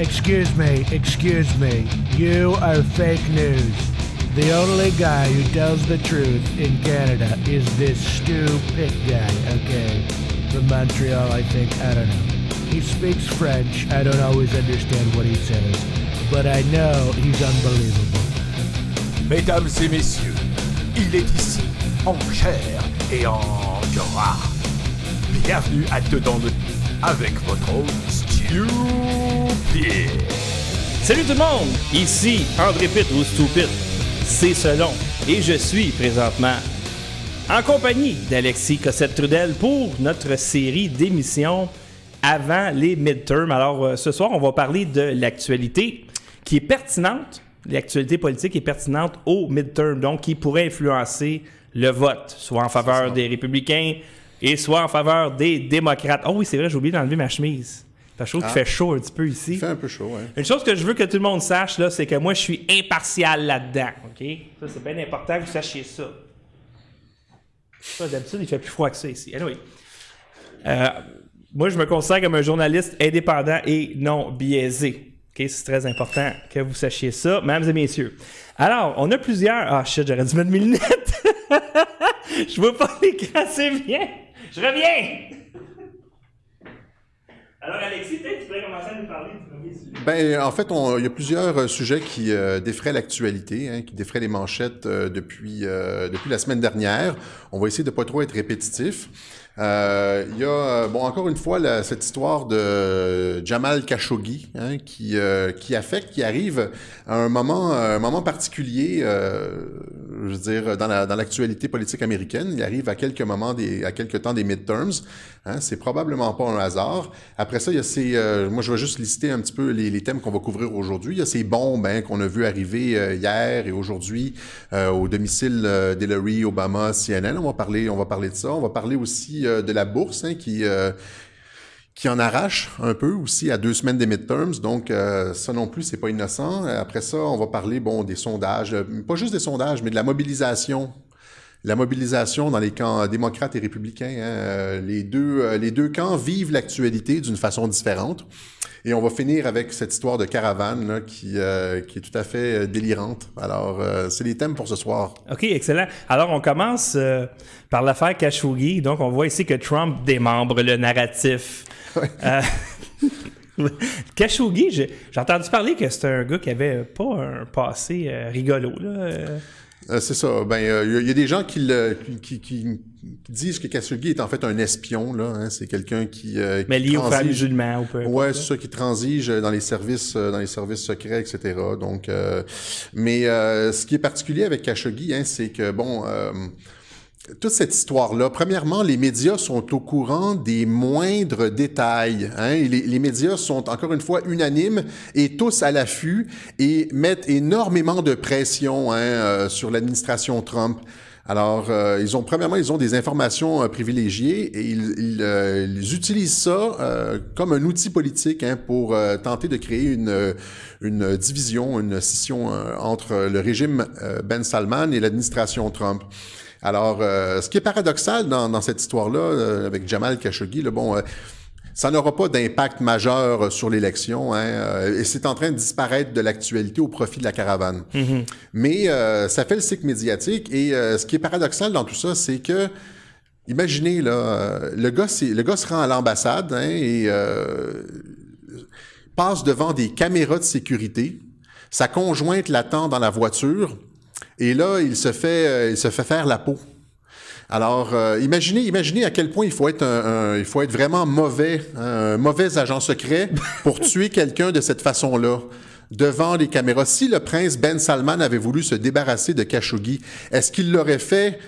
Excuse me, excuse me. You are fake news. The only guy who tells the truth in Canada is this stupid guy, okay? From Montreal, I think. I don't know. He speaks French. I don't always understand what he says, but I know he's unbelievable. Mesdames et messieurs, il est ici, en chair et en gras. Bienvenue à Dedans de avec votre hôte Salut tout le monde, ici André Pitt ou Stupid, c'est selon, et je suis présentement en compagnie d'Alexis Cossette-Trudel pour notre série d'émissions avant les midterms. Alors euh, ce soir, on va parler de l'actualité qui est pertinente, l'actualité politique est pertinente au midterm, donc qui pourrait influencer le vote, soit en faveur des républicains et soit en faveur des démocrates. Oh oui, c'est vrai, j'ai oublié d'enlever ma chemise. Je trouve qu'il fait chaud un petit peu ici. Il fait un peu chaud, ouais. Une chose que je veux que tout le monde sache, là, c'est que moi, je suis impartial là-dedans. OK? Ça, c'est bien important que vous sachiez ça. Ça, d'habitude, il fait plus froid que ça ici. Anyway. Euh, moi, je me considère comme un journaliste indépendant et non biaisé. OK? C'est très important que vous sachiez ça, mesdames et messieurs. Alors, on a plusieurs. Ah, shit, j'aurais dû mettre mes lunettes. je vois pas l'écran, c'est bien. Je reviens! Alors, Alexis, peut-être tu pourrais commencer à nous parler du premier sujet. Ben, en fait, on- il y a plusieurs euh, sujets qui euh, défraient l'actualité, hein, qui défraient les manchettes euh, depuis, euh, depuis la semaine dernière. On va essayer de pas trop être répétitif. Euh, il y a, bon, encore une fois, la- cette histoire de Jamal Khashoggi hein, qui, qui affecte, qui arrive à un moment, un moment particulier, je veux dire, dans la- dans l'actualité politique américaine. Il arrive à quelques moments, des, à quelques temps des midterms. Hein, c'est probablement pas un hasard. Après ça, il y a ces, euh, moi, je vais juste lister un petit peu les, thèmes qu'on va couvrir aujourd'hui. Il y a ces bombes hein, qu'on a vu arriver euh, hier et aujourd'hui euh, au domicile d'Hillary, Obama, CNN. On va parler, on va parler de ça. On va parler aussi de la bourse hein, qui qui en arrache un peu aussi à deux semaines des midterms. Donc, ça non plus, c'est pas innocent. Après ça, on va parler, bon, des sondages, pas juste des sondages, mais de la mobilisation. La mobilisation dans les camps démocrates et républicains. hein. Euh, les, deux, euh, les deux camps vivent l'actualité d'une façon différente. Et on va finir avec cette histoire de caravane là, qui, euh, qui est tout à fait délirante. Alors, euh, c'est les thèmes pour ce soir. OK, excellent. Alors, on commence euh, par l'affaire Khashoggi. Donc, on voit ici que Trump démembre le narratif. Khashoggi, j'ai entendu parler que c'était un gars qui avait pas un passé rigolo. Là. Euh. Euh, c'est ça. Ben, euh, il y a- il y, a des gens qui, le- qui, qui- disent que Khashoggi est en fait un espion. Là, hein. C'est quelqu'un qui, euh, mais lié transige- musulmans ou peu Ouais, c'est ça qui transige dans les services, euh, dans les services secrets, etc. Donc, euh, mais euh, ce qui est particulier avec Khashoggi, hein, c'est que bon. Toute cette histoire-là, premièrement, les médias sont au courant des moindres détails. Hein, les, médias sont encore une fois unanimes et tous à l'affût et mettent énormément de pression hein, euh, sur l'administration Trump. Alors, euh, ils ont premièrement, ils ont des informations euh, privilégiées et ils, ils, euh, ils utilisent ça euh, comme un outil politique hein, pour tenter de créer une, une division, une scission entre le régime Ben Salman et l'administration Trump. Alors, euh, ce qui est paradoxal dans, dans cette histoire-là, euh, avec Jamal Khashoggi, là, bon, euh, ça n'aura pas d'impact majeur euh, sur l'élection, hein, euh, et c'est en train de disparaître de l'actualité au profit de la caravane. Mais euh, ça fait le cycle médiatique, et euh, ce qui est paradoxal dans tout ça, c'est que Imaginez, là, euh, le gars, le gars se rend à l'ambassade hein, et euh, passe devant des caméras de sécurité. Sa conjointe l'attend dans la voiture et là, il se fait, euh, il se fait faire la peau. Alors, euh, imaginez, imaginez à quel point il faut être, un, un- il faut être vraiment mauvais, un mauvais agent secret pour tuer quelqu'un de cette façon-là devant les caméras. Si le prince Ben Salman avait voulu se débarrasser de Khashoggi, est-ce qu'il l'aurait fait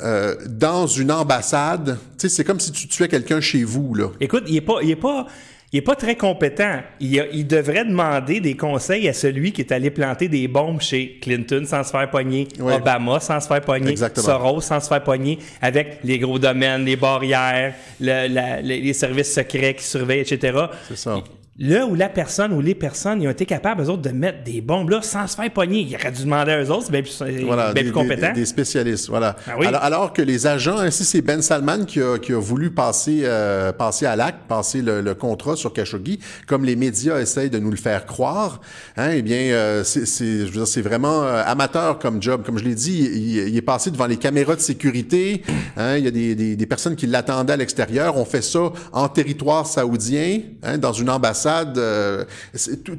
euh, dans une ambassade? Tu sais, c'est comme si tu tuais quelqu'un chez vous là. Écoute, il est pas, il est pas, il est pas très compétent. Il, a- il devrait demander des conseils à celui qui est allé planter des bombes chez Clinton sans se faire pogner. Obama sans se faire pogner, Exactement. Soros sans se faire pogner, avec les gros domaines, les barrières, le- la- les services secrets qui surveillent, etc. C'est ça. Là où la personne ou les personnes ils ont été capables, eux autres, de mettre des bombes là sans se faire pogner. Ils auraient dû demander à eux autres, c'est bien plus, Voilà, bien des, plus compétent. des- des spécialistes, voilà. Ah oui. alors, alors que les agents, ainsi c'est Ben Salman qui a, qui a voulu passer, euh, passer à l'acte, passer le, le contrat sur Khashoggi, comme les médias essayent de nous le faire croire. Hein, eh bien, euh, c'est, c'est- vraiment euh, amateur comme job. Comme je l'ai dit, il, il est passé devant les caméras de sécurité. Hein, il y a des, des, des personnes qui l'attendaient à l'extérieur. On fait ça en territoire saoudien, hein, dans une ambassade. Euh,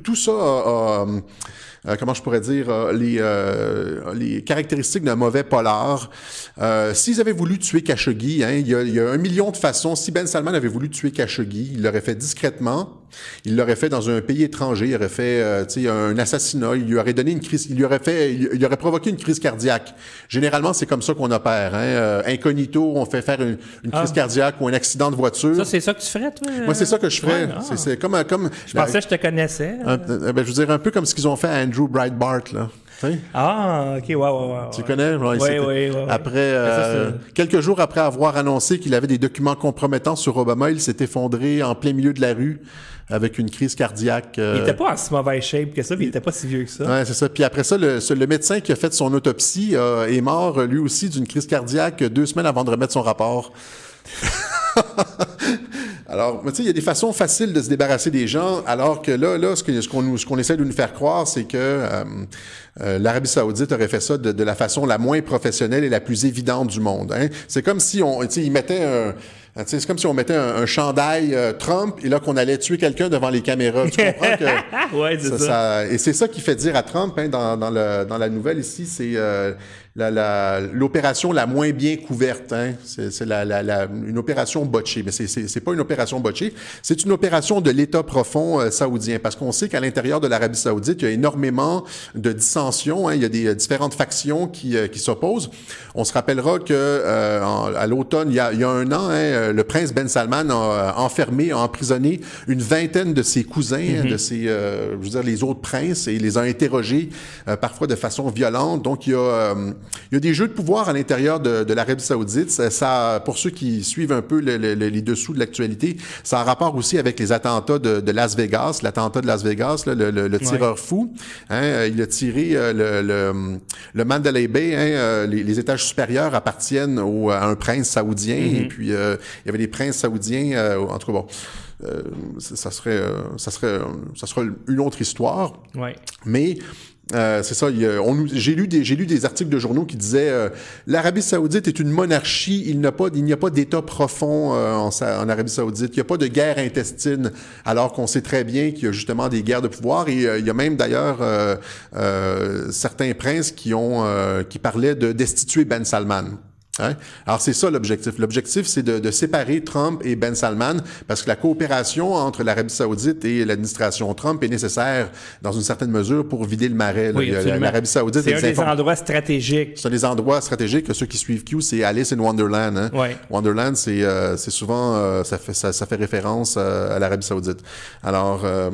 tout, ça a- euh, comment je pourrais dire, les, euh, les caractéristiques d'un mauvais polar. Euh, S'ils avaient voulu tuer Khashoggi, hein, il, y a, il y a un million de façons. Si Ben Salman avait voulu tuer Khashoggi, il l'aurait fait discrètement. Il l'aurait fait dans un pays étranger. Il aurait fait, euh, un assassinat. Il lui aurait donné une crise. Il lui aurait fait, il, il aurait provoqué une crise cardiaque. Généralement, c'est comme ça qu'on opère. Hein. Euh, incognito, on fait faire une, une crise Ah. cardiaque ou un accident de voiture. Ça, c'est ça que tu ferais, toi? Moi, c'est ça que je ferais. Ouais, ah. C'est- comme. Je pensais que je te connaissais. Un- euh, ben, je veux dire, un peu comme ce qu'ils ont fait à Andrew Breitbart, là. Ah, ok, ouais, ouais, ouais. Tu ouais. connais? Ouais, oui, oui, oui. Après, ça, euh, quelques jours après avoir annoncé qu'il avait des documents compromettants sur Obama, il s'est effondré en plein milieu de la rue avec une crise cardiaque. euh, Il était pas en si mauvaise shape que ça, puis il était pas si vieux que ça. Ouais, c'est ça. Puis après ça, le, médecin qui a fait son autopsie euh, est mort, lui aussi, d'une crise cardiaque deux semaines avant de remettre son rapport. Alors, tu sais, il y a des façons faciles de se débarrasser des gens, alors que là, là, ce qu'on essaie de nous faire croire, c'est que euh, euh, l'Arabie Saoudite aurait fait ça de, de la façon la moins professionnelle et la plus évidente du monde. Hein. C'est comme si on, tu sais, ils mettaient un sais, c'est comme si on mettait un, un chandail euh, Trump et là qu'on allait tuer quelqu'un devant les caméras. Tu comprends que ouais, ça, ça. ça- et c'est ça qui fait dire à Trump, hein, dans, dans, le, dans la nouvelle ici, c'est euh, la- la- l'opération la, moins bien couverte. Hein. C'est la, la, la- une opération botchée. Mais c'est- pas une opération botchée, c'est une opération de l'État profond euh, saoudien. Parce qu'on sait qu'à l'intérieur de l'Arabie saoudite, il y a énormément de dissensions. Hein. Il y a des euh, différentes factions qui, euh, qui s'opposent. On se rappellera que euh, en- à l'automne, il, y a- il y a un an, hein, le prince Ben Salman a enfermé, a emprisonné une vingtaine de ses cousins, hein, de ses, euh, je veux dire, les autres princes, et les a interrogés euh, parfois de façon violente. Donc, il y a, euh, il y a des jeux de pouvoir à l'intérieur de, de l'Arabie saoudite. Ça, ça- pour ceux qui suivent un peu le- le- le- les dessous de l'actualité, ça a rapport aussi avec les attentats de, de Las Vegas, l'attentat de Las Vegas, là, le, tireur fou. Hein, euh, il a tiré euh, le, le, Mandalay Bay. Hein, euh, les, les étages supérieurs appartiennent au, à un prince saoudien. Et puis, euh, il y avait des princes saoudiens. euh, en tout cas, bon, euh, ça ça serait, euh, ça serait, euh, ça serait une autre histoire. Ouais. Mais euh, c'est ça. J'ai lu des articles de journaux qui disaient euh, l'Arabie Saoudite est une monarchie. Il n'y a pas d'État profond euh, en, en Arabie Saoudite. Il n'y a pas de guerre intestine. Alors qu'on sait très bien qu'il y a justement des guerres de pouvoir. Et euh, il y a même d'ailleurs euh, certains princes qui qui parlaient de destituer Ben Salman. Alors c'est ça l'objectif. L'objectif c'est de, de séparer Trump et Ben Salman parce que la coopération entre l'Arabie Saoudite et l'administration Trump est nécessaire dans une certaine mesure pour vider le marais. Oui. L'Arabie Saoudite C'est un des endroits stratégiques. c'est des endroits stratégiques. Ceux qui suivent Q, c'est Alice in Wonderland. Hein? Ouais. Wonderland, c'est euh, souvent euh, ça fait ça, ça fait référence euh, à l'Arabie Saoudite. Alors euh,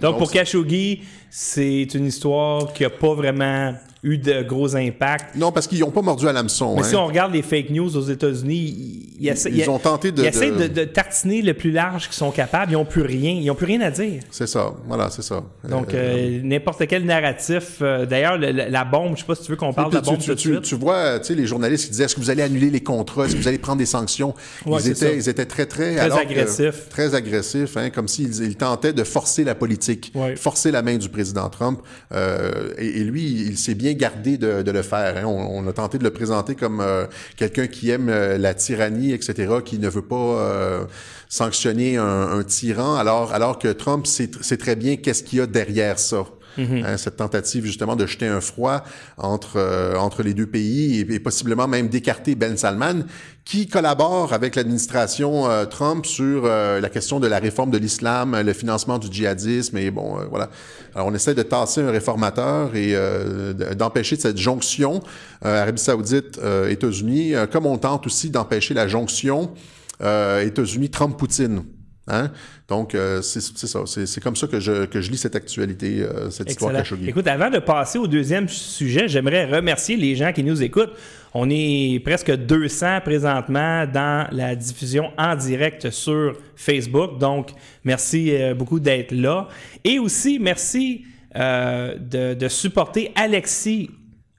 Donc, pour Khashoggi, c'est une histoire qui a pas vraiment eu de gros impacts. non parce qu'ils n'ont pas mordu à l'hameçon. Mais hein. si on regarde les fake news aux États-Unis, ils, ils essaient, Ils ont tenté de- ils essaient de- de, de tartiner le plus large qu'ils sont capables. Ils n'ont plus rien. Ils n'ont plus rien à dire. C'est ça. Voilà, c'est ça. Donc, Euh, euh, n'importe quel narratif. euh, D'ailleurs, le- le- la bombe, je sais pas si tu veux qu'on parle de la bombe tu, tout de tu- suite. tu vois, tu sais, les journalistes qui disaient est-ce que vous allez annuler les contrats, est-ce que vous allez prendre des sanctions? Ouais, ils, étaient, ils étaient très, très, Très agressifs. très agressifs, hein, comme s'ils ils tentaient de forcer la politique, Ouais. forcer la main du président Trump. Euh, et, et lui, il s'est bien gardé de, le faire. hein. On, a tenté de le présenter comme euh, quelqu'un qui aime euh, la tyrannie, etc., qui ne veut pas euh, sanctionner un, un tyran, alors, alors que Trump sait, sait très bien qu'est-ce qu'il y a derrière ça. Hein, cette tentative justement de jeter un froid entre euh, entre les deux pays et, possiblement même d'écarter Ben Salman qui collabore avec l'administration euh, Trump sur euh, la question de la réforme de l'islam, le financement du djihadisme et bon euh, voilà. Alors on essaie de tasser un réformateur et euh, d'empêcher cette jonction euh, Arabie Saoudite États-Unis comme on tente aussi d'empêcher la jonction États-Unis Trump Poutine. Hein? Donc, euh, c'est ça. C'est comme ça que je, que je lis cette actualité, euh, cette histoire. Khashoggi. Écoute, avant de passer au deuxième sujet, j'aimerais remercier les gens qui nous écoutent. On est presque 200 présentement dans la diffusion en direct sur Facebook. Donc, merci euh, beaucoup d'être là. Et aussi, merci de, de supporter Alexis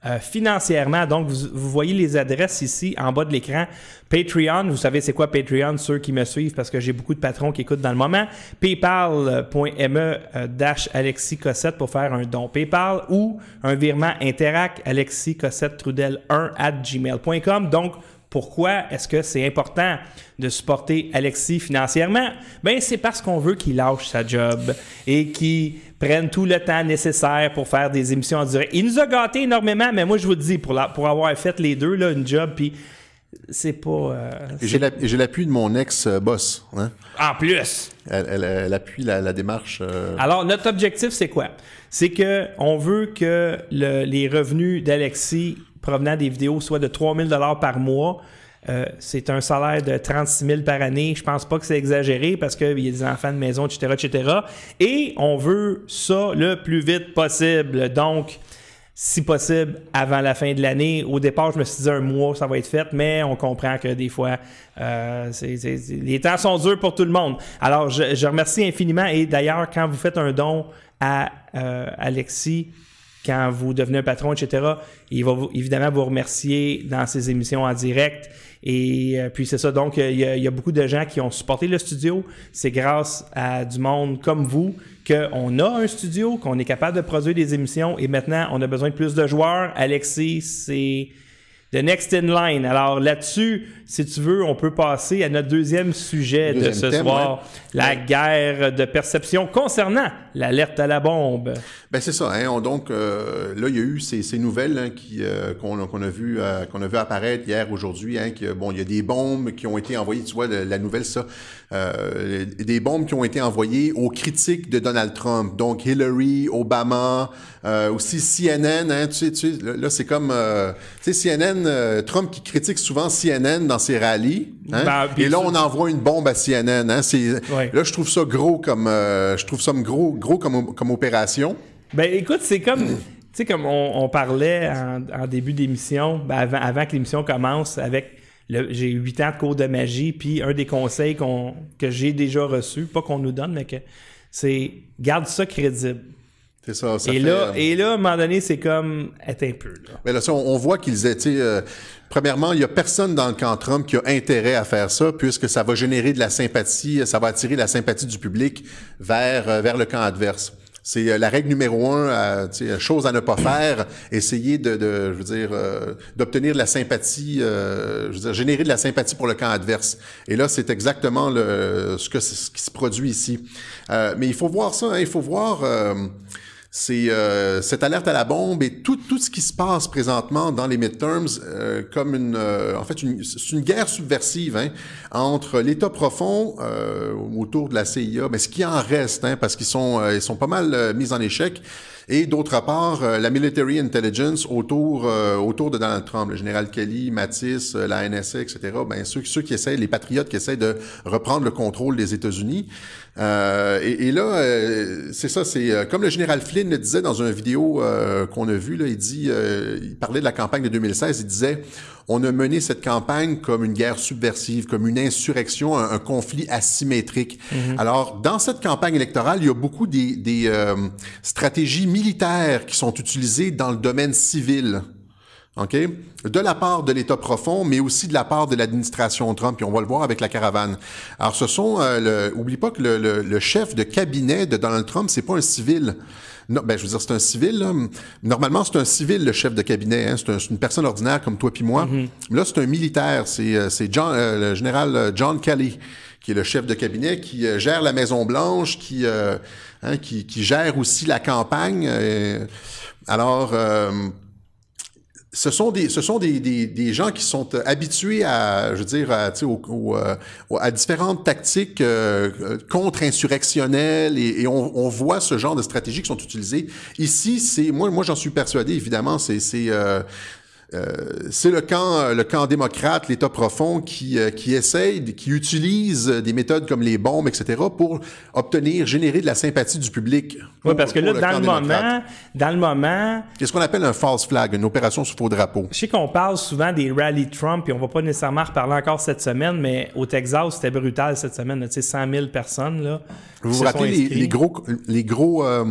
euh, financièrement. Donc, vous, vous voyez les adresses ici en bas de l'écran. Patreon, vous savez c'est quoi Patreon, ceux qui me suivent parce que j'ai beaucoup de patrons qui écoutent dans le moment. Paypal.me euh, dash Alexis Cossette pour faire un don PayPal ou un virement Interac Alexis Cossette Trudel 1 at gmail.com. Donc, pourquoi est-ce que c'est important de supporter Alexis financièrement? Ben, c'est parce qu'on veut qu'il lâche sa job et qu'il prenne tout le temps nécessaire pour faire des émissions en direct. Il nous a gâtés énormément, mais moi, je vous le dis, pour, la- pour avoir fait les deux, là, une job, puis c'est pas... euh, j'ai l'appui de mon ex-boss. Hein? en plus! Elle, elle- elle appuie la, la démarche. euh, Alors, notre objectif, c'est quoi? C'est que on veut que le- les revenus d'Alexis provenant des vidéos soient de 3000 dollars par mois. Euh, c'est un salaire de 36 000 par année. Je pense pas que c'est exagéré parce qu'il y a des enfants de maison, etc., etc. Et on veut ça le plus vite possible. Donc, si possible, avant la fin de l'année. Au départ, je me suis dit un mois, ça va être fait, mais on comprend que des fois, euh, c'est- c'est- les temps sont durs pour tout le monde. Alors, je, je remercie infiniment. Et d'ailleurs, quand vous faites un don à euh, Alexis, quand vous devenez un patron, etc., il va vous- évidemment vous remercier dans ses émissions en direct. Et euh, puis c'est ça, donc euh, il y, y a beaucoup de gens qui ont supporté le studio. C'est grâce à du monde comme vous qu'on a un studio, qu'on est capable de produire des émissions et maintenant on a besoin de plus de joueurs. Alexis, c'est the next in line. Alors là-dessus, si tu veux, on peut passer à notre deuxième sujet de ce thème, soir, ouais. la Ouais. guerre de perception concernant l'alerte à la bombe. Ben c'est ça. Hein, on- donc euh, là, il y a eu ces, ces nouvelles hein, qui euh, qu'on a- vu euh, qu'on a vu apparaître hier, aujourd'hui. Hein, bon, il y a des bombes qui ont été envoyées. Tu vois la nouvelle ça, euh, des bombes qui ont été envoyées aux critiques de Donald Trump. Donc Hillary, Obama, euh, aussi CNN. Hein, tu sais, tu sais, là, c'est comme euh, tu sais CNN, euh, Trump qui critique souvent CNN dans ses rallyes. Hein, Ben, et là, on envoie une bombe à CNN. Hein, Ouais. là, je trouve ça gros comme euh, je trouve ça gros gros comme comme opération. Ben écoute, c'est comme, tu sais, comme on, on parlait en, en début d'émission, ben, avant, avant que l'émission commence, avec j'ai huit ans de cours de magie, puis un des conseils que j'ai déjà reçu, pas qu'on nous donne, mais que c'est garde ça crédible. C'est ça. ça et fait, là, euh, et là, à un moment donné, c'est comme être un peu là. Mais là, ça, on, on voit qu'ils étaient. euh, premièrement, il y a personne dans le camp Trump qui a intérêt à faire ça, puisque ça va générer de la sympathie, ça va attirer la sympathie du public vers euh, vers le camp adverse. C'est euh, la règle numéro un, euh, chose à ne pas faire, essayer de, je veux dire, d'obtenir de la sympathie, euh, je veux dire, générer de la sympathie pour le camp adverse. Et là, c'est exactement le, ce que qui se produit ici. Mais il faut voir ça, hein, il faut voir. C'est euh, cette alerte à la bombe et tout, tout ce qui se passe présentement dans les midterms euh, comme une euh, en fait une, c'est une guerre subversive hein, entre l'État profond euh, autour de la CIA mais ce qui en reste hein, parce qu'ils sont euh, ils sont pas mal euh, mis en échec et d'autre part la military intelligence autour autour de Donald Trump le général Kelly Mattis la NSA etc ben ceux ceux qui essaient les patriotes qui essaient de reprendre le contrôle des États-Unis euh, et, et là, euh, c'est ça, c'est euh, comme le général Flynn le disait dans une vidéo euh, qu'on a vue, là, il dit, euh, il parlait de la campagne de 2016, il disait, on a mené cette campagne comme une guerre subversive, comme une insurrection, un, un conflit asymétrique. Alors, dans cette campagne électorale, il y a beaucoup des, des euh, stratégies militaires qui sont utilisées dans le domaine civil. OK? De la part de l'État profond, mais aussi de la part de l'administration Trump, puis on va le voir avec la caravane. Alors, ce sont, euh, le, oublie pas que le, le- le chef de cabinet de Donald Trump, c'est pas un civil. Non, ben, je veux dire, c'est un civil. là. Normalement, c'est un civil, le chef de cabinet. Hein. C'est un- c'est une personne ordinaire comme toi puis moi. Mais Là, c'est un militaire. C'est euh, c'est John, euh, le général euh, John Kelly, qui est le chef de cabinet, qui euh, gère la Maison-Blanche, qui, euh, hein, qui, qui gère aussi la campagne. alors... euh, ce sont des ce sont des, des, des gens qui sont euh, habitués à je veux dire à, au- au, euh, à différentes tactiques euh, euh, contre-insurrectionnelles et, et on, on voit ce genre de stratégies qui sont utilisées. Ici c'est moi moi j'en suis persuadé évidemment c'est c'est euh, euh, c'est le camp, euh, le camp démocrate, l'État profond, qui, euh, qui essaye, qui utilise des méthodes comme les bombes, etc., pour obtenir, générer de la sympathie du public. Oui, parce que là, dans le moment, dans le moment, C'est ce qu'on appelle un false flag, une opération sous faux drapeau. je sais qu'on parle souvent des rallyes Trump, et on va pas nécessairement reparler encore cette semaine, mais au Texas, c'était brutal cette semaine, tu sais, 100 000 personnes, là. Vous vous rappelez les, les gros, les gros, euh,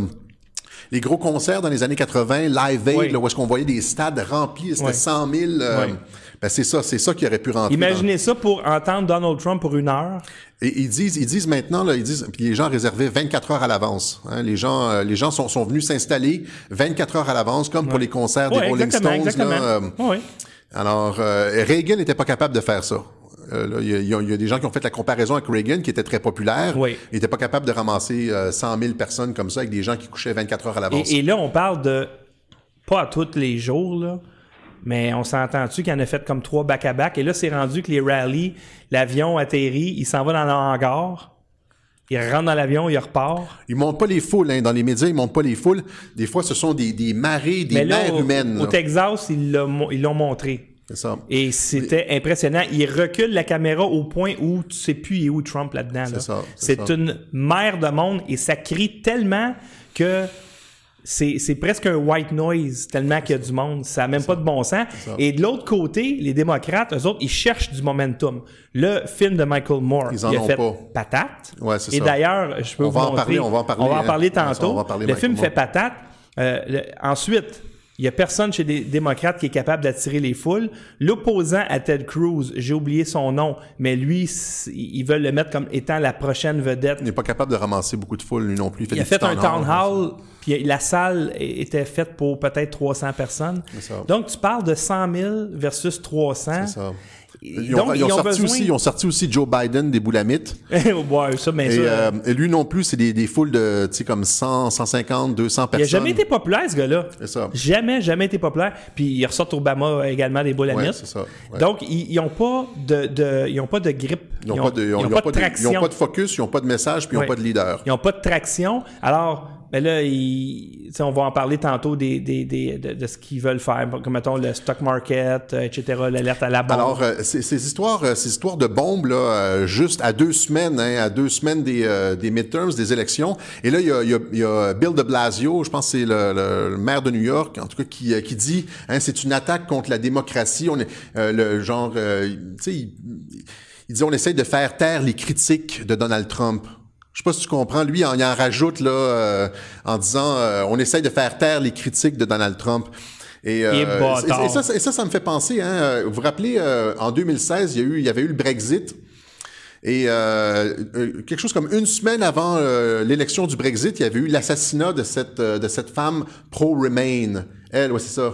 les gros concerts dans les années 80, Live Aid, Oui. là, où est-ce qu'on voyait des stades remplis, c'était Oui. 100 000. euh, Oui. ben c'est ça, c'est ça qui aurait pu rentrer. dans- Imaginez ça pour entendre Donald Trump pour une heure. Et ils disent, ils disent maintenant, là, ils disent, puis les gens réservaient 24 heures à l'avance. hein. les gens, euh, les gens sont, sont venus s'installer 24 heures à l'avance, comme pour les concerts des Rolling Stones. exactement. là, euh, Oui. alors, Reagan n'était pas capable de faire ça. Euh, Il y, a- y y des gens qui ont fait la comparaison avec Reagan, qui était très populaire. Oui. Il n'était pas capable de ramasser euh, 100 000 personnes comme ça, avec des gens qui couchaient 24 heures à l'avance. Et, et là, on parle de pas à tous les jours, là, mais on s'entend-tu qu'il en a fait comme trois back-à-back? Et là, c'est rendu que les rallyes, l'avion atterrit, il s'en va dans le hangar, il rentre dans l'avion, il repart. Ils montent pas les foules, hein. dans les médias, ils montent pas les foules. Des fois, ce sont des, des marées, des là, mers au, humaines. au là. Texas, ils l'ont montré. Ça. Et c'était impressionnant. Il recule la caméra au point où tu sais plus où Trump là-dedans. là. c'est une mer de monde et ça crie tellement que c'est presque un white noise tellement qu'il y a du monde. Ça n'a même pas de bon sens. Et de l'autre côté, les démocrates, eux autres, ils cherchent du momentum. Le film de Michael Moore, Ils en il a ont fait pas. patate. Ouais, et d'ailleurs, je peux On vous va en parler, on va en parler, On va en parler ça, tantôt. on va en parler, le Michael film Moore. fait patate. Euh, le- ensuite, il n'y a personne chez les démocrates qui est capable d'attirer les foules. L'opposant à Ted Cruz, j'ai oublié son nom, mais lui, ils veulent le mettre comme étant la prochaine vedette. Il n'est pas capable de ramasser beaucoup de foules, lui non plus. Il a des fait petits un town hall, puis la salle était faite pour peut-être 300 personnes. Donc, tu parles de 100 000 versus 300. C'est ça. Ils ont, donc, ils ont sorti besoin- aussi, ils ont sorti aussi Joe Biden des boulamites. ouais, ça, mais Et, ça, euh, et lui non plus, c'est des, des foules de, tu sais, comme 100, 150, 200 il personnes. n'a jamais été populaire, ce gars-là. C'est ça. Jamais, jamais été populaire. Puis il ressort Obama également des boulamites. Ouais, c'est ça, ouais. Donc, ils n'ont pas de, de- ils ont pas de grippe. Ils n'ont pas, pas pas de traction. ils ont pas de focus, ils n'ont pas de message, puis ils n'ont pas de leader. Ils n'ont pas de traction. Alors, ben là, sais, on va en parler tantôt des, des- des- de, ce qu'ils veulent faire, comme mettons le stock market, euh, etc., l'alerte à la bombe. Alors, euh, ces, ces histoires, euh, ces histoires de bombes, là, euh, juste à deux semaines, hein, à deux semaines des, euh, des midterms, des élections. Et là, il y a, il y a- il y a Bill de Blasio, je pense que c'est le, le- maire de New York, en tout cas, qui, euh, qui dit, hein, c'est une attaque contre la démocratie. On est le genre, tu sais, il, il dit, on essaie de faire taire les critiques de Donald Trump. Je sais pas si tu comprends. Lui, en- il en rajoute là euh, en disant, euh, on essaie de faire taire les critiques de Donald Trump. Et, euh, Et ça, et ça, ça me fait penser, hein, euh, vous vous rappelez, euh, en 2016, il y, a eu, il y avait eu le Brexit. Et euh, euh, quelque chose comme une semaine avant euh, l'élection du Brexit, il y avait eu l'assassinat de cette, de cette femme pro-Remain. Elle, ouais, c'est ça.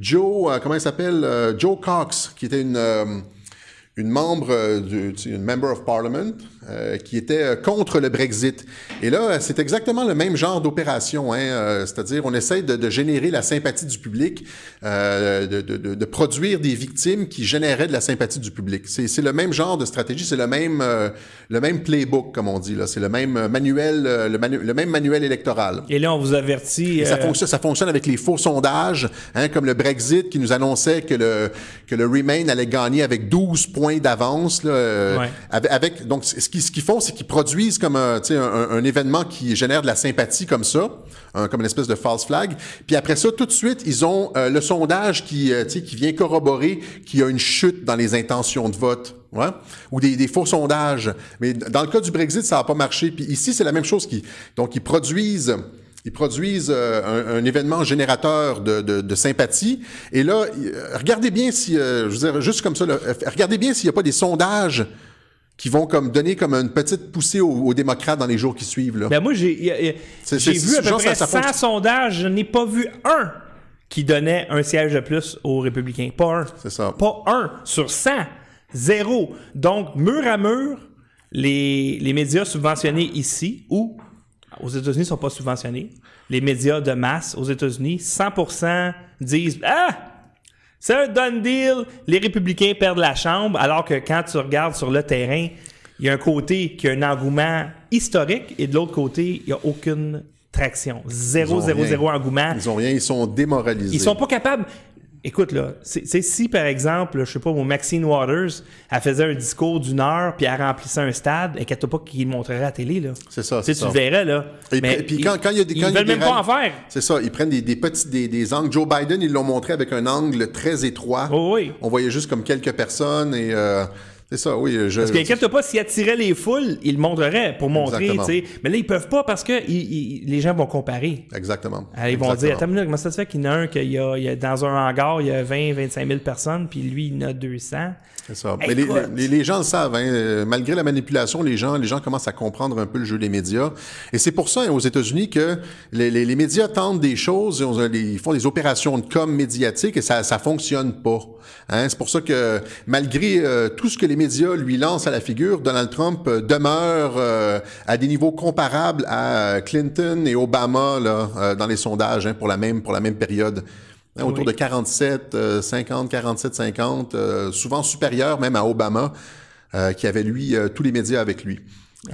Joe, euh, comment elle s'appelle? Euh, Joe Cox, qui était une, euh, une membre, du, une member of parliament, euh, qui était euh, contre le Brexit. Et là, c'est exactement le même genre d'opération, hein, euh, c'est-à-dire on essaie de, de générer la sympathie du public, euh, de, de, de, de produire des victimes qui généraient de la sympathie du public. C'est le même genre de stratégie, c'est le même le même playbook comme on dit là, c'est le même manuel, le, manu- le même manuel électoral. Et là, on vous avertit. Ça, fonctionne, ça fonctionne avec les faux sondages, hein, comme le Brexit qui nous annonçait que le, que le Remain allait gagner avec 12 points d'avance. Ouais. avec, avec- donc, ce ce qu'ils font, c'est qu'ils produisent comme un, événement qui génère de la sympathie comme ça, comme une espèce de false flag. Puis après ça, tout de suite, ils ont euh, le sondage qui, euh, qui vient corroborer qu'il y a une chute dans les intentions de vote. Ou des, faux sondages. Mais dans le cas du Brexit, ça n'a pas marché. Puis ici, c'est la même chose. Donc, ils produisent ils produisent euh, un, événement générateur de, sympathie. Et là, regardez bien si, juste comme ça, là, regardez bien s'il n'y a pas des sondages qui vont comme donner comme une petite poussée aux, aux démocrates dans les jours qui suivent. Là. Ben moi, j'ai vu à peu près ça 100 fonctionne. sondages. Je n'ai pas vu un qui donnait un siège de plus aux républicains. Pas un. C'est ça. Pas un sur 100. Zéro. Donc, mur à mur, les, les médias subventionnés ici ou aux États-Unis ne sont pas subventionnés. Les médias de masse aux États-Unis, 100% disent Ah! C'est un done deal. Les républicains perdent la chambre, alors que quand tu regardes sur le terrain, il y a un côté qui a un engouement historique et de l'autre côté, il n'y a aucune traction. Zéro, zéro, rien. zéro engouement. Ils ont rien, ils sont démoralisés. Ils sont pas capables. Écoute, là, c'est si par exemple, je sais pas, Maxine Waters, elle faisait un discours d'une heure puis elle remplissait un stade, inquiète pas qu'il le montrerait à la télé, là. C'est ça, Tu sais, c'est tu le ça. verrais, là. Et Mais puis- quand- quand il y a des- Ils veulent même pas en faire. C'est ça, ils prennent des, des petits des, des angles. Joe Biden, ils l'ont montré avec un angle très étroit. Oh, oui. On voyait juste comme quelques personnes et euh, c'est ça, oui. Je, Parce qu'inquiète pas, s'ils attiraient les foules, ils le montreraient pour montrer, tu sais. Mais là, ils peuvent pas parce que ils- ils- les gens vont comparer. Exactement. Ah, ils vont dire, attends minute, comment ça se fait qu'il y en a un qu'il y a, il y a dans un hangar, il y a 20, 25 000 personnes, puis lui, il y en a 200. C'est ça. Mais les, Écoute. les- les gens le savent, hein, euh, malgré la manipulation, les gens, les gens commencent à comprendre un peu le jeu des médias. Et c'est pour ça, hein, aux États-Unis, que les, les- les médias tentent des choses, ils, ont- ils font des opérations de com médiatiques et ça, ça fonctionne pas. Hein, c'est pour ça que malgré euh, tout ce que les médias lui lancent à la figure, Donald Trump euh, demeure euh, à des niveaux comparables à Clinton et Obama là, euh, dans les sondages hein, pour la même pour la même période. Hein, autour Oui. de 47, euh, 50, 47, 50, euh, souvent supérieur même à Obama, euh, qui avait lui euh, tous les médias avec lui.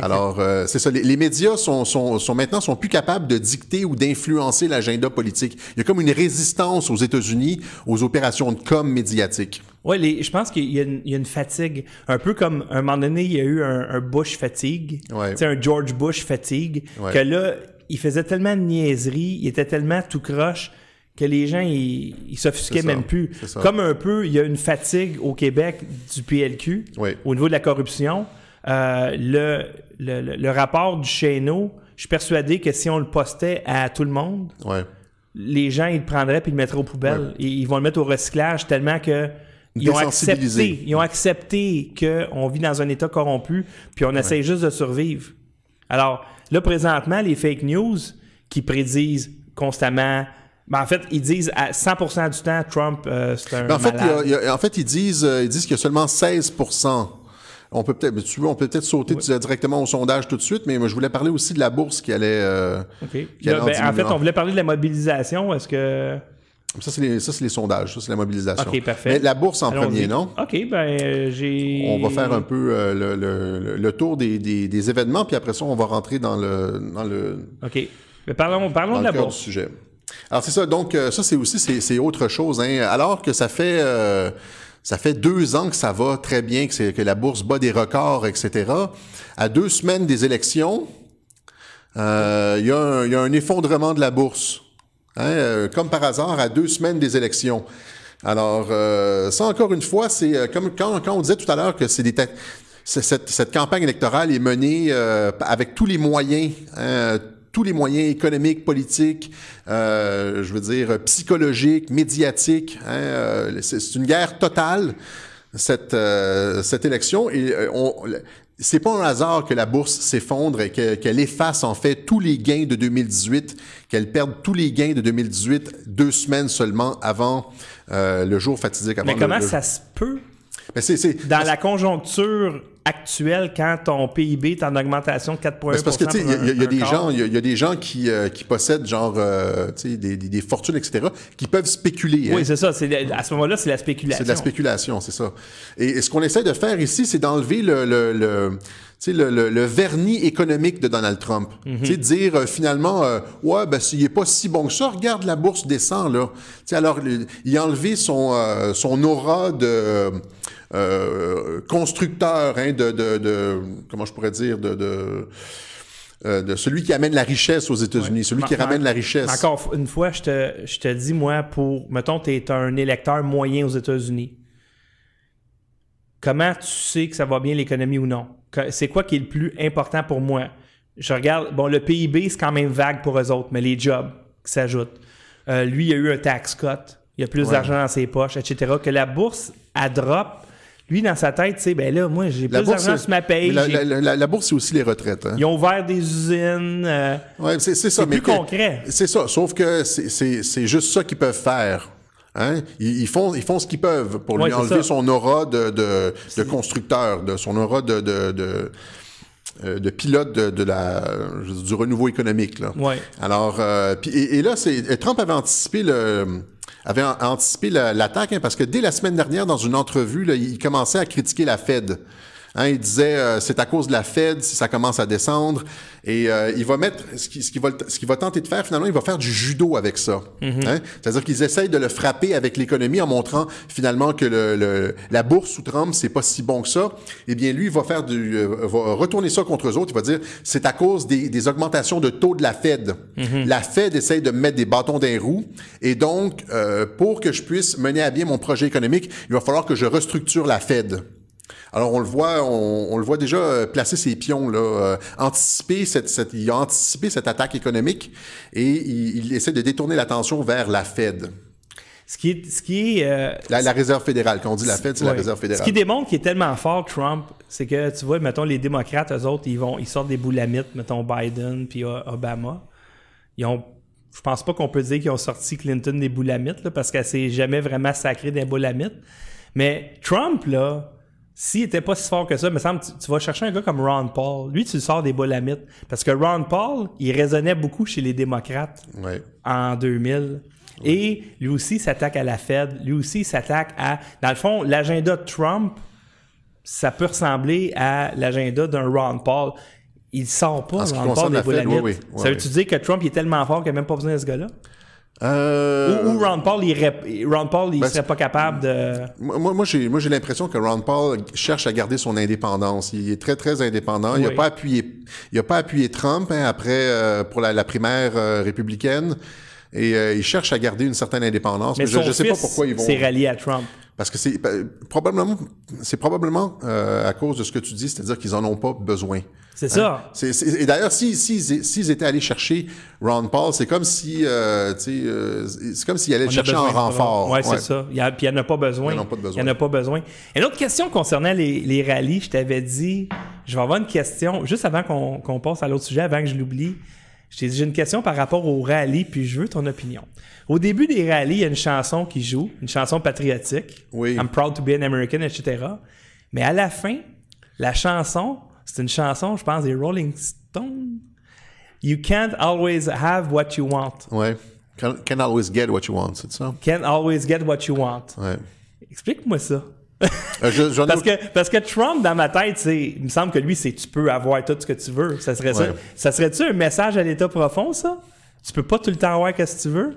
Alors, euh, c'est ça. Les, les médias sont, sont, sont maintenant sont plus capables de dicter ou d'influencer l'agenda politique. Il y a comme une résistance aux États-Unis aux opérations de com médiatiques. Les, je pense qu'il y, a une- il y a une fatigue. Un peu comme, à un moment donné, il y a eu un, un Bush fatigue. Ouais. Tu sais, un George Bush fatigue. Ouais. Que là, il faisait tellement de niaiseries, il était tellement tout croche que les gens, ils, ils s'offusquaient même plus. Comme un peu, il y a une fatigue au Québec du PLQ Ouais. au niveau de la corruption. Euh, le, le, le- rapport du Chesneau, je suis persuadé que si on le postait à tout le monde, Ouais. les gens, ils le prendraient puis ils le mettraient aux poubelles. Et ils vont le mettre au recyclage tellement que ils ont accepté, ils ont accepté qu'on vit dans un état corrompu puis on essaye juste de survivre. Alors, là, présentement, les fake news qui prédisent constamment ben, en fait, ils disent à 100% du temps, Trump, euh, c'est un Mais en fait, il y a- malade. il y a- en fait, ils disent, euh, ils disent qu'il y a seulement 16 on peut peut-être, tu veux, on peut peut-être sauter directement au sondage tout de suite, mais moi, je voulais parler aussi de la bourse qui allait. euh, OK. qui allait Là, en ben, en fait, on voulait parler de la mobilisation. Est-ce que... Ça, c'est les, sondages, ça, c'est la mobilisation. OK, parfait. Mais la bourse en premier, non? OK, ben, euh, j'ai... On va faire un peu euh, le, le- le- le tour des, des- des événements, puis après ça, on va rentrer dans le, dans le, OK. Mais parlons, parlons dans de la cœur du bourse. sujet. Alors c'est ça, donc euh, ça c'est aussi c'est, autre chose. Hein. Alors que ça fait euh, ça fait deux ans que ça va très bien, que, que la bourse bat des records, etc. À deux semaines des élections, euh, il y, a un- il y a un effondrement de la bourse. Hein, euh, comme par hasard, à deux semaines des élections. Alors, euh, ça, encore une fois, c'est euh, comme quand, quand on disait tout à l'heure que c'est- cette, cette campagne électorale est menée euh, avec tous les moyens, hein, tous les moyens économiques, politiques, euh, je veux dire psychologiques, médiatiques. hein, euh, c'est une guerre totale cette euh, cette élection et on c'est pas un hasard que la bourse s'effondre et que- qu'elle efface en fait tous les gains de 2018, qu'elle perde tous les gains de 2018 deux semaines seulement avant euh, le jour fatidique. Avant Mais comment le- ça se peut? C'est, c'est- dans la conjoncture actuelle quand ton PIB est en augmentation de 4,1 Ben, c'est parce que tu sais, il y y, a- y des gens, il y a, il y a des gens qui, euh, qui possèdent genre, euh, tu sais, des, des, des fortunes, etc., qui peuvent spéculer. hein. Oui, c'est ça. c'est à ce moment-là, c'est la spéculation. C'est de la spéculation, c'est ça. Et, et ce qu'on essaie de faire ici, c'est d'enlever le, le, le, sais, le, le- le vernis économique de Donald Trump. Tu sais, dire euh, finalement, euh, ouais, ben s'il est pas si bon que ça, regarde la bourse descend là. Tu sais, alors il a enlevé son euh, son aura de constructeur, hein, de, de, de comment je pourrais dire, de, de euh, de celui qui amène la richesse aux États-Unis, celui qui Ma- ramène la richesse. Encore une fois, je te, je te dis, moi, pour. Mettons, tu es un électeur moyen aux États-Unis. Comment tu sais que ça va bien l'économie ou non? C'est quoi qui est le plus important pour moi? Je regarde, bon, le PIB, c'est quand même vague pour eux autres, mais les jobs qui s'ajoutent. Euh, lui, il a eu un tax cut. Il a plus Ouais. d'argent dans ses poches, etc. Que la bourse, elle drop. Lui, dans sa tête, tu sais, ben là, moi, j'ai plus d'argent c'est- sur ma paye. la, j'ai- la- la- la bourse, c'est aussi les retraites. hein. Ils ont ouvert des usines. euh, Ouais, c'est c'est ça. C'est plus que- concret. C'est ça. Sauf que c'est- c'est c'est juste ça qu'ils peuvent faire. Hein? Ils, ils font, ils font ce qu'ils peuvent pour Ouais, lui enlever ça. son aura de, de, de constructeur, de son aura de, de, de, euh, pilote de, de la, du renouveau économique. Là. Ouais. Alors, euh, et, et là, c'est Trump avait anticipé le avait an- anticipé la- l'attaque hein, parce que dès la semaine dernière, dans une entrevue, là, il commençait à critiquer la Fed. Hein, il disait euh, c'est à cause de la Fed si ça commence à descendre. Et euh, il va mettre ce qu'il qu'il va, qu'il va tenter de faire finalement, il va faire du judo avec ça. Hein? C'est-à-dire qu'ils essayent de le frapper avec l'économie en montrant finalement que le, le- la bourse sous Trump c'est pas si bon que ça. Eh bien lui il va faire du euh, va retourner ça contre eux autres. Il va dire c'est à cause des, des augmentations de taux de la Fed. La Fed essaye de me mettre des bâtons dans les roues et donc euh, pour que je puisse mener à bien mon projet économique, il va falloir que je restructure la Fed. Alors on le voit, on, on le voit déjà euh, placer ses pions là, euh, anticiper cette, cette, il a anticipé cette attaque économique et il, il essaie de détourner l'attention vers la Fed, Ce qui est. Ce qui est euh, la, la Réserve fédérale. Quand on dit la Fed, c'est la. Réserve fédérale. Ce qui démontre qu'il est tellement fort, Trump, c'est que tu vois, mettons, les démocrates, eux autres, ils vont, ils sortent des boulamites, mettons Biden puis euh, Obama. Ils ont. Je pense pas qu'on peut dire qu'ils ont sorti Clinton des boulamites, là, parce qu'elle s'est jamais vraiment sacrée des boulamites. Mais Trump, là, s'il était pas si fort que ça, me semble, tu, tu vas chercher un gars comme Ron Paul. Lui, tu le sors des boulamites. Parce que Ron Paul, il résonnait beaucoup chez les démocrates Ouais. en 2000. Et lui aussi s'attaque à la Fed. Lui aussi s'attaque à. Dans le fond, l'agenda de Trump, ça peut ressembler à l'agenda d'un Ron Paul. Il sort pas, Ron Paul, des oui, oui, ça veut-tu dire que Trump il est tellement fort qu'il n'a même pas besoin de ce gars-là? Euh, Ou, ou Ron Paul, il, Ron Paul, il Ben, serait pas capable de. Moi, moi, j'ai, l'impression que Ron Paul cherche à garder son indépendance. Il est très, très indépendant. Il n'a pas appuyé, il a pas appuyé Trump hein, après euh, pour la, la primaire euh, républicaine. Et euh, il cherche à garder une certaine indépendance. Mais, je son ne sais pas pourquoi ils vont. s'est rallié à Trump. Parce que c'est probablement, c'est probablement euh, à cause de ce que tu dis, c'est-à-dire qu'ils en ont pas besoin. C'est ça. C'est, c'est- et d'ailleurs, s'ils si, s'ils- s'ils étaient allés chercher Ron Paul, c'est comme si, euh, tu sais, euh, c'est comme s'ils allaient le chercher en renfort. Ouais, Ouais. c'est ça. Il y a- puis il n'y en a pas besoin. Il y en a pas besoin. Il en a pas besoin. Une autre question concernant les, les rallyes, je t'avais dit, je vais avoir une question, juste avant qu'on qu'on passe à l'autre sujet, avant que je l'oublie. J'ai une question par rapport aux rallyes, puis je veux ton opinion. Au début des rallyes, il y a une chanson qui joue, une chanson patriotique. Oui. I'm proud to be an American, etc. Mais à la fin, la chanson, c'est une chanson, je pense, des Rolling Stones. You can't always have what you want. Ouais. Can, can always get what you want, c'est ça? Can't always get what you want. Ouais. Explique-moi ça. Euh, je- Parce que, parce que Trump, dans ma tête, il me semble que lui, c'est tu peux avoir tout ce que tu veux. Ça serait ça. Ouais. Ça serait-tu un message à l'état profond, ça? Tu peux pas tout le temps avoir ce que tu veux?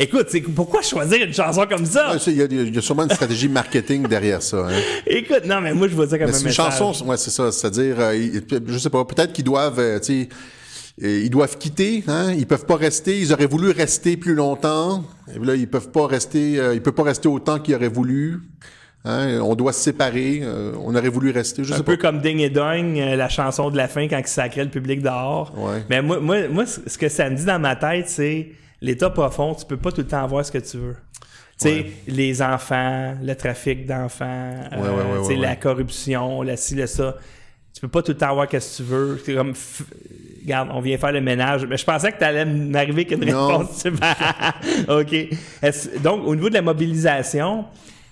Écoute, pourquoi choisir une chanson comme ça? Ouais, Il y, a, il y a sûrement une stratégie marketing derrière ça. hein. Écoute, non, mais moi, je vois ça comme Mais un c'est une message. chanson, ouais, c'est ça. C'est-à-dire, euh, je sais pas, peut-être qu'ils doivent, euh, tu ils doivent quitter, hein, ils peuvent pas rester, ils auraient voulu rester plus longtemps, et là, ils peuvent pas rester, euh, ils peuvent pas rester autant qu'ils auraient voulu, hein, on doit se séparer, euh, on aurait voulu rester, je Un sais peu pas. comme Ding et Dong, euh, la chanson de la fin quand il sacrait le public dehors. Ouais. Mais moi, moi, moi, ce que ça me dit dans ma tête, c'est l'état profond, tu peux pas tout le temps avoir ce que tu veux. Tu sais, Ouais. les enfants, le trafic d'enfants, euh, ouais, la corruption, la ci, le ça. Tu peux pas tout le temps avoir ce que tu veux. C'est comme, regarde, on vient faire le ménage. Mais je pensais que tu allais m'arriver avec une Non. réponse. OK. Donc, au niveau de la mobilisation,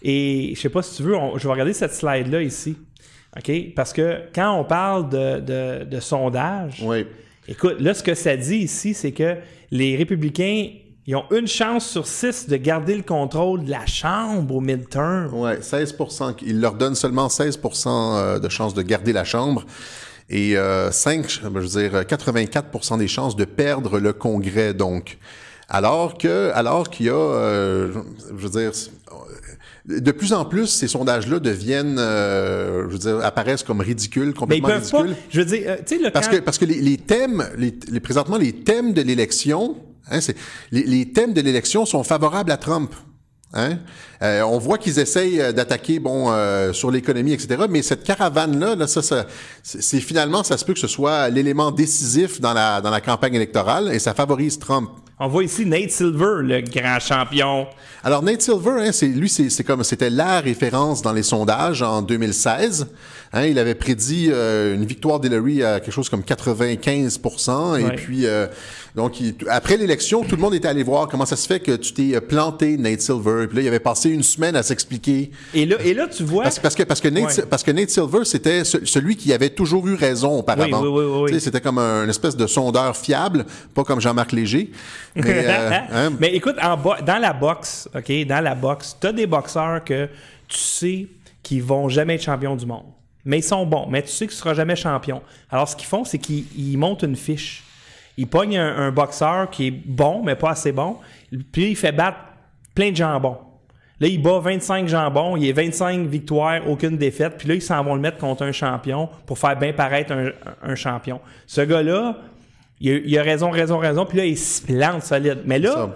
et je sais pas si tu veux, on- je vais regarder cette slide-là ici. OK? Parce que quand on parle de, de, de sondage, Oui. écoute, là, ce que ça dit ici, c'est que les républicains, ils ont une chance sur six de garder le contrôle de la Chambre au midterm. Ouais, 16% Il leur donne seulement 16% euh, de chances de garder la Chambre et euh, 5, je veux dire 84 des chances de perdre le Congrès, donc. Alors que, alors qu'il y a, euh, je veux dire, de plus en plus, ces sondages-là deviennent, euh, je veux dire, apparaissent comme ridicules, Mais ils complètement peuvent pas. ridicules. Je veux dire, euh, tu sais, le Parce que, parce que les, les thèmes, les, les- présentement, les thèmes de l'élection, hein, c'est, les, les thèmes de l'élection sont favorables à Trump. Hein? Euh, on voit qu'ils essayent euh, d'attaquer bon euh, sur l'économie, etc. Mais cette caravane-là, là, ça, ça, c'est finalement, ça se peut que ce soit l'élément décisif dans la, dans la campagne électorale et ça favorise Trump. on voit ici Nate Silver, le grand champion. Alors Nate Silver, hein, c'est lui, c'est c'est comme c'était la référence dans les sondages en 2016. Hein, il avait prédit euh, une victoire d'Hillary à quelque chose comme 95% et Ouais. puis euh, donc il- après l'élection, tout le monde était allé voir comment ça se fait que tu t'es euh, planté Nate Silver. Et puis là, il avait passé une semaine à s'expliquer Et là, et là tu vois. parce, parce que parce que Nate, Ouais. parce que Nate Silver c'était ce- celui qui avait toujours eu raison auparavant. Oui, oui, oui, C'était comme un, une espèce de sondeur fiable, pas comme Jean-Marc Léger. Mais, euh, hein, Mais écoute, en dans la boxe, OK, dans la boxe, tu as des boxeurs que tu sais qu'ils vont jamais être champions du monde. mais ils sont bons. Mais tu sais que tu seras jamais champion. Alors, ce qu'ils font, c'est qu'ils ils montent une fiche. Ils pognent un, un boxeur qui est bon, mais pas assez bon. Puis il fait battre plein de jambons. Là, il bat 25 jambons, il est 25 victoires, aucune défaite. Puis là, ils s'en vont le mettre contre un champion pour faire bien paraître un, un champion. Ce gars-là, il a, il a raison, raison, raison. Puis là, il se plante solide. Mais là.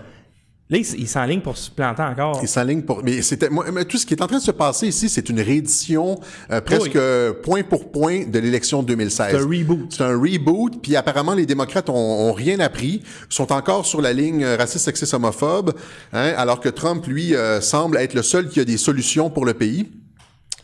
Là il, s'enligne pour se planter encore. Il s'enligne pour. Mais c'était. mais tout ce qui est en train de se passer ici, c'est une réédition euh, presque Oui. point pour point de l'élection de 2016. C'est un reboot. C'est un reboot. Puis apparemment, les démocrates ont, ont rien appris, sont encore sur la ligne euh, raciste, sexiste, homophobe, hein, alors que Trump, lui, euh, semble être le seul qui a des solutions pour le pays.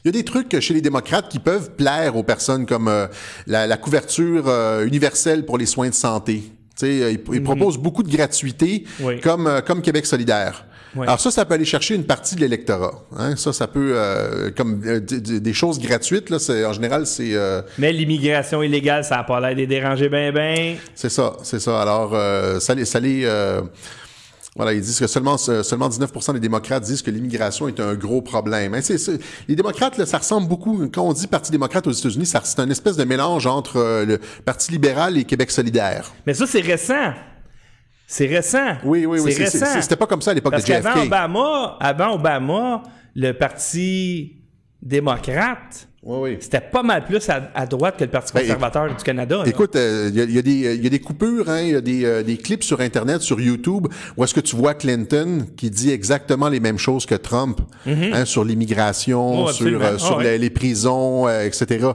Il y a des trucs chez les démocrates qui peuvent plaire aux personnes comme euh, la, la couverture euh, universelle pour les soins de santé. Tu sais, euh, ils, ils proposent beaucoup de gratuité Oui. comme, euh, comme Québec solidaire. Oui. Alors ça, ça peut aller chercher une partie de l'électorat. Hein? Ça, ça peut, euh, comme euh, des choses gratuites, là, c'est, en général, c'est... euh, Mais l'immigration illégale, ça n'a pas l'air de les déranger bien, bien. C'est ça, c'est ça. Alors, euh, ça les, ça les, euh, voilà, ils disent que seulement seulement 19% des démocrates disent que l'immigration est un gros problème. Hein, les démocrates, là, ça ressemble beaucoup. Quand on dit Parti démocrate aux États-Unis, c'est un espèce de mélange entre euh, le Parti libéral et Québec solidaire. Mais ça, c'est récent. C'est récent. Oui, oui, oui. C'était pas comme ça à l'époque de JFK. Obama, avant Obama, le Parti démocrate, Oui, oui. c'était pas mal plus à, à droite que le Parti Ben, conservateur du Canada. Écoute, euh, il y, a- y des- il y a des coupures, hein, il y a des, euh, des clips sur Internet, sur YouTube, où est-ce que tu vois Clinton qui dit exactement les mêmes choses que Trump hein, sur l'immigration, Mm-hmm. Oh, sur, euh, Ah, sur ouais. les, les prisons, euh, etc.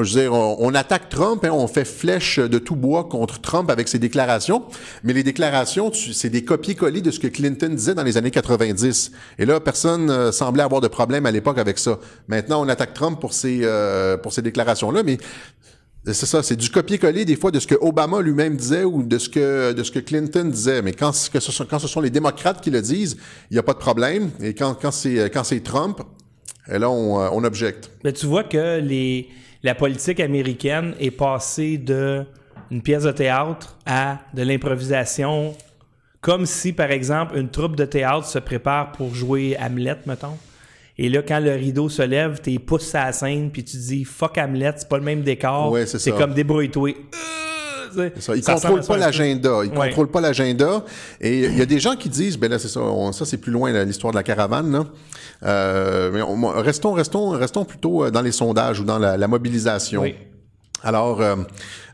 Je veux on, attaque Trump, hein, on fait flèche de tout bois contre Trump avec ses déclarations, mais les déclarations, c'est des copier-coller de ce que Clinton disait dans les années 90. Et là, personne euh, semblait avoir de problème à l'époque avec ça. Maintenant, on attaque Trump pour ces, euh, pour ces déclarations-là, mais c'est ça, c'est du copier-coller des fois de ce que Obama lui-même disait ou de ce que de ce que Clinton disait. Mais quand, ce- sont, quand ce sont les démocrates qui le disent, il n'y a pas de problème. Et quand, quand c'est quand c'est Trump, là on, euh, on objecte. Mais tu vois que les, la politique américaine est passée de une pièce de théâtre à de l'improvisation, comme si, par exemple, une troupe de théâtre se prépare pour jouer Hamlet, mettons. Et là, quand le rideau se lève, t'es poussé à la scène, puis tu dis fuck Hamlet, c'est pas le même décor. Ouais, c'est ça. comme débrouille-toi. Euh, Ça, il ça contrôle ressemble à ça pas l'agenda. Il Ouais. contrôle pas l'agenda. Et il y a des gens qui disent, ben là c'est ça, on- ça c'est plus loin l'histoire de la caravane. Là. Euh, mais on- restons, restons, restons plutôt euh, dans les sondages ou dans la, la mobilisation. Oui. Alors, euh,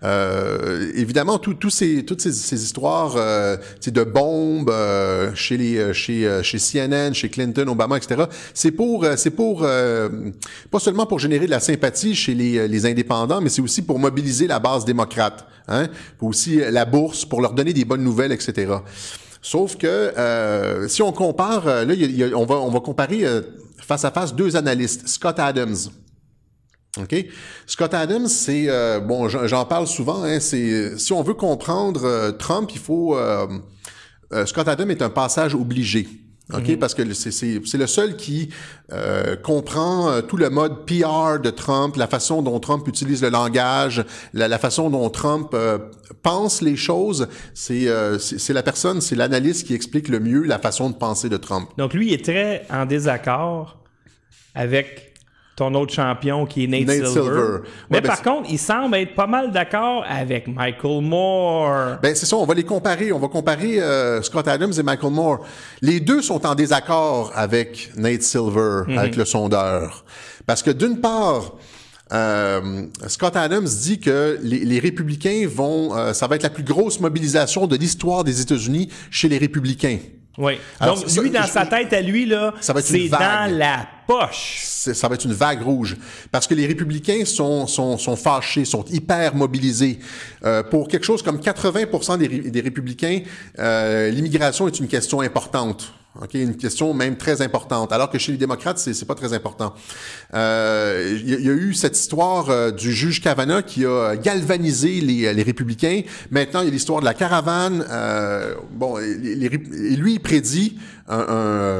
euh, évidemment, tout- tous ces, toutes ces, ces histoires euh, de bombes euh, chez les, chez, chez CNN, chez Clinton, Obama, etc. C'est pour, c'est pour euh, pas seulement pour générer de la sympathie chez les, les indépendants, mais c'est aussi pour mobiliser la base démocrate, hein, pour aussi la bourse, pour leur donner des bonnes nouvelles, etc. Sauf que euh, si on compare, euh, là, on va, on va comparer euh, face à face deux analystes, Scott Adams. OK? Scott Adams, c'est bon, j'en parle souvent. Hein, c'est si on veut comprendre Trump, il faut Scott Adams est un passage obligé. OK? Parce que c'est- c'est c'est le seul qui euh, comprend euh, tout le mode PR de Trump, la façon dont Trump utilise le langage, la, la façon dont Trump euh, pense les choses. C'est euh, c'est la personne, c'est l'analyste qui explique le mieux la façon de penser de Trump. Donc lui, il est très en désaccord avec ton autre champion qui est Nate, Nate Silver. Silver. Mais Ouais, ben, par contre, il semble être pas mal d'accord avec Michael Moore. Ben c'est ça, on va les comparer. On va comparer euh, Scott Adams et Michael Moore. Les deux sont en désaccord avec Nate Silver, avec le sondeur. Parce que d'une part, euh, Scott Adams dit que les, les républicains vont, euh, ça va être la plus grosse mobilisation de l'histoire des États-Unis chez les républicains. Oui. Alors, Donc ça- lui, dans je- sa tête à lui, là, c'est dans la poche. c'est- ça va être une vague rouge. Parce que les républicains sont, sont, sont fâchés, sont hyper mobilisés. Euh, pour quelque chose comme 80% des, des républicains, euh, l'immigration est une question importante. OK, une question même très importante, alors que chez les démocrates, c'est, c'est pas très important. Euh, Il y, a- il y a eu cette histoire euh, du juge Kavanaugh qui a galvanisé les, les républicains. Maintenant, il y a l'histoire de la caravane. Euh, bon, les- les lui, il prédit un-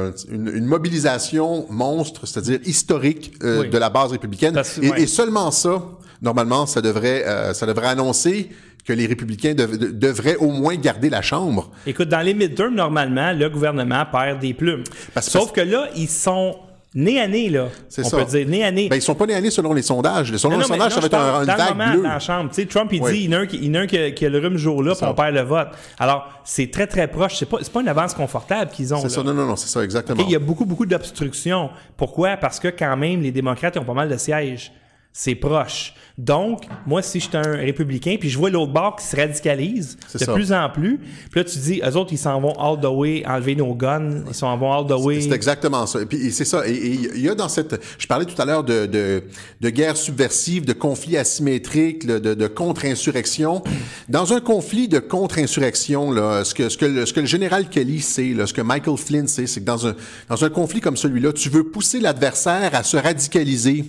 un- une, une mobilisation monstre, c'est-à-dire historique euh, Oui. de la base républicaine. Parce- et, ouais. et seulement ça, normalement, ça devrait, euh, ça devrait annoncer que les républicains dev- de- devraient au moins garder la Chambre. Écoute, dans les midterms, normalement, le gouvernement perd des plumes. Parce- Sauf que là, ils sont Né à nez, là. C'est on ça. peut dire né à nez. Ben, ils sont pas nés à nez selon les sondages. Selon Non, les non, sondages, non, ça va être un, une dans le vague moment, bleue. dans la chambre. Tu sais, Trump, il Oui. dit, il y en a un qui, il y en a un qui, a- qui a le rhume jour-là, puis on perd le vote. Alors, c'est très, très proche. C'est pas, c'est pas une avance confortable qu'ils ont. C'est ça, non, non, non, c'est ça, exactement. OK, il y a beaucoup, beaucoup d'obstructions. Pourquoi? Parce que quand même, les démocrates ils ont pas mal de sièges. C'est proche. Donc, moi, si je suis un républicain, puis je vois l'autre bord qui se radicalise de ça. plus en plus, puis là, tu dis, eux autres, ils s'en vont all the way enlever nos guns, ils s'en vont all the way. C'est exactement ça. Et puis c'est ça. Et il y a dans cette. Je parlais tout à l'heure de, de, de guerre subversive, de conflits asymétriques, de, de, de contre-insurrection. Dans un conflit de contre-insurrection, là, ce que, ce, que le, ce que le général Kelly sait, là, ce que Michael Flynn sait, c'est que dans un, dans un conflit comme celui-là, tu veux pousser l'adversaire à se radicaliser.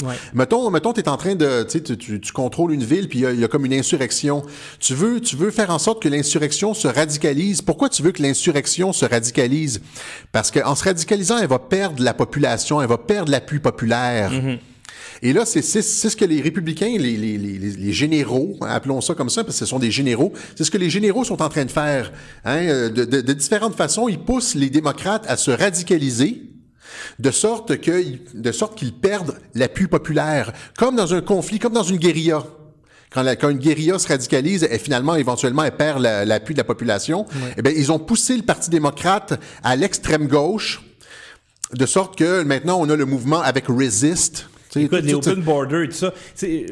Ouais. Mettons, mettons, t'es en train de, tu tu, tu, contrôles une ville, puis il y y, a comme une insurrection. Tu veux, tu veux faire en sorte que l'insurrection se radicalise. Pourquoi tu veux que l'insurrection se radicalise? Parce qu'en se radicalisant, elle va perdre la population, elle va perdre l'appui populaire. Et là, c'est c'est- c'est ce que les républicains, les, les, les, les- généraux, appelons ça comme ça, parce que ce sont des généraux, c'est ce que les généraux sont en train de faire. Hein, euh, de, de, de différentes façons, ils poussent les démocrates à se radicaliser de sorte que, de sorte qu'ils perdent l'appui populaire, comme dans un conflit, comme dans une guérilla. Quand, la- quand une guérilla se radicalise, et finalement, éventuellement, elle perd la- l'appui de la population. Eh bien, ils ont poussé le Parti démocrate à l'extrême gauche, de sorte que maintenant, on a le mouvement avec Resist. Écoute, les open borders et tout ça.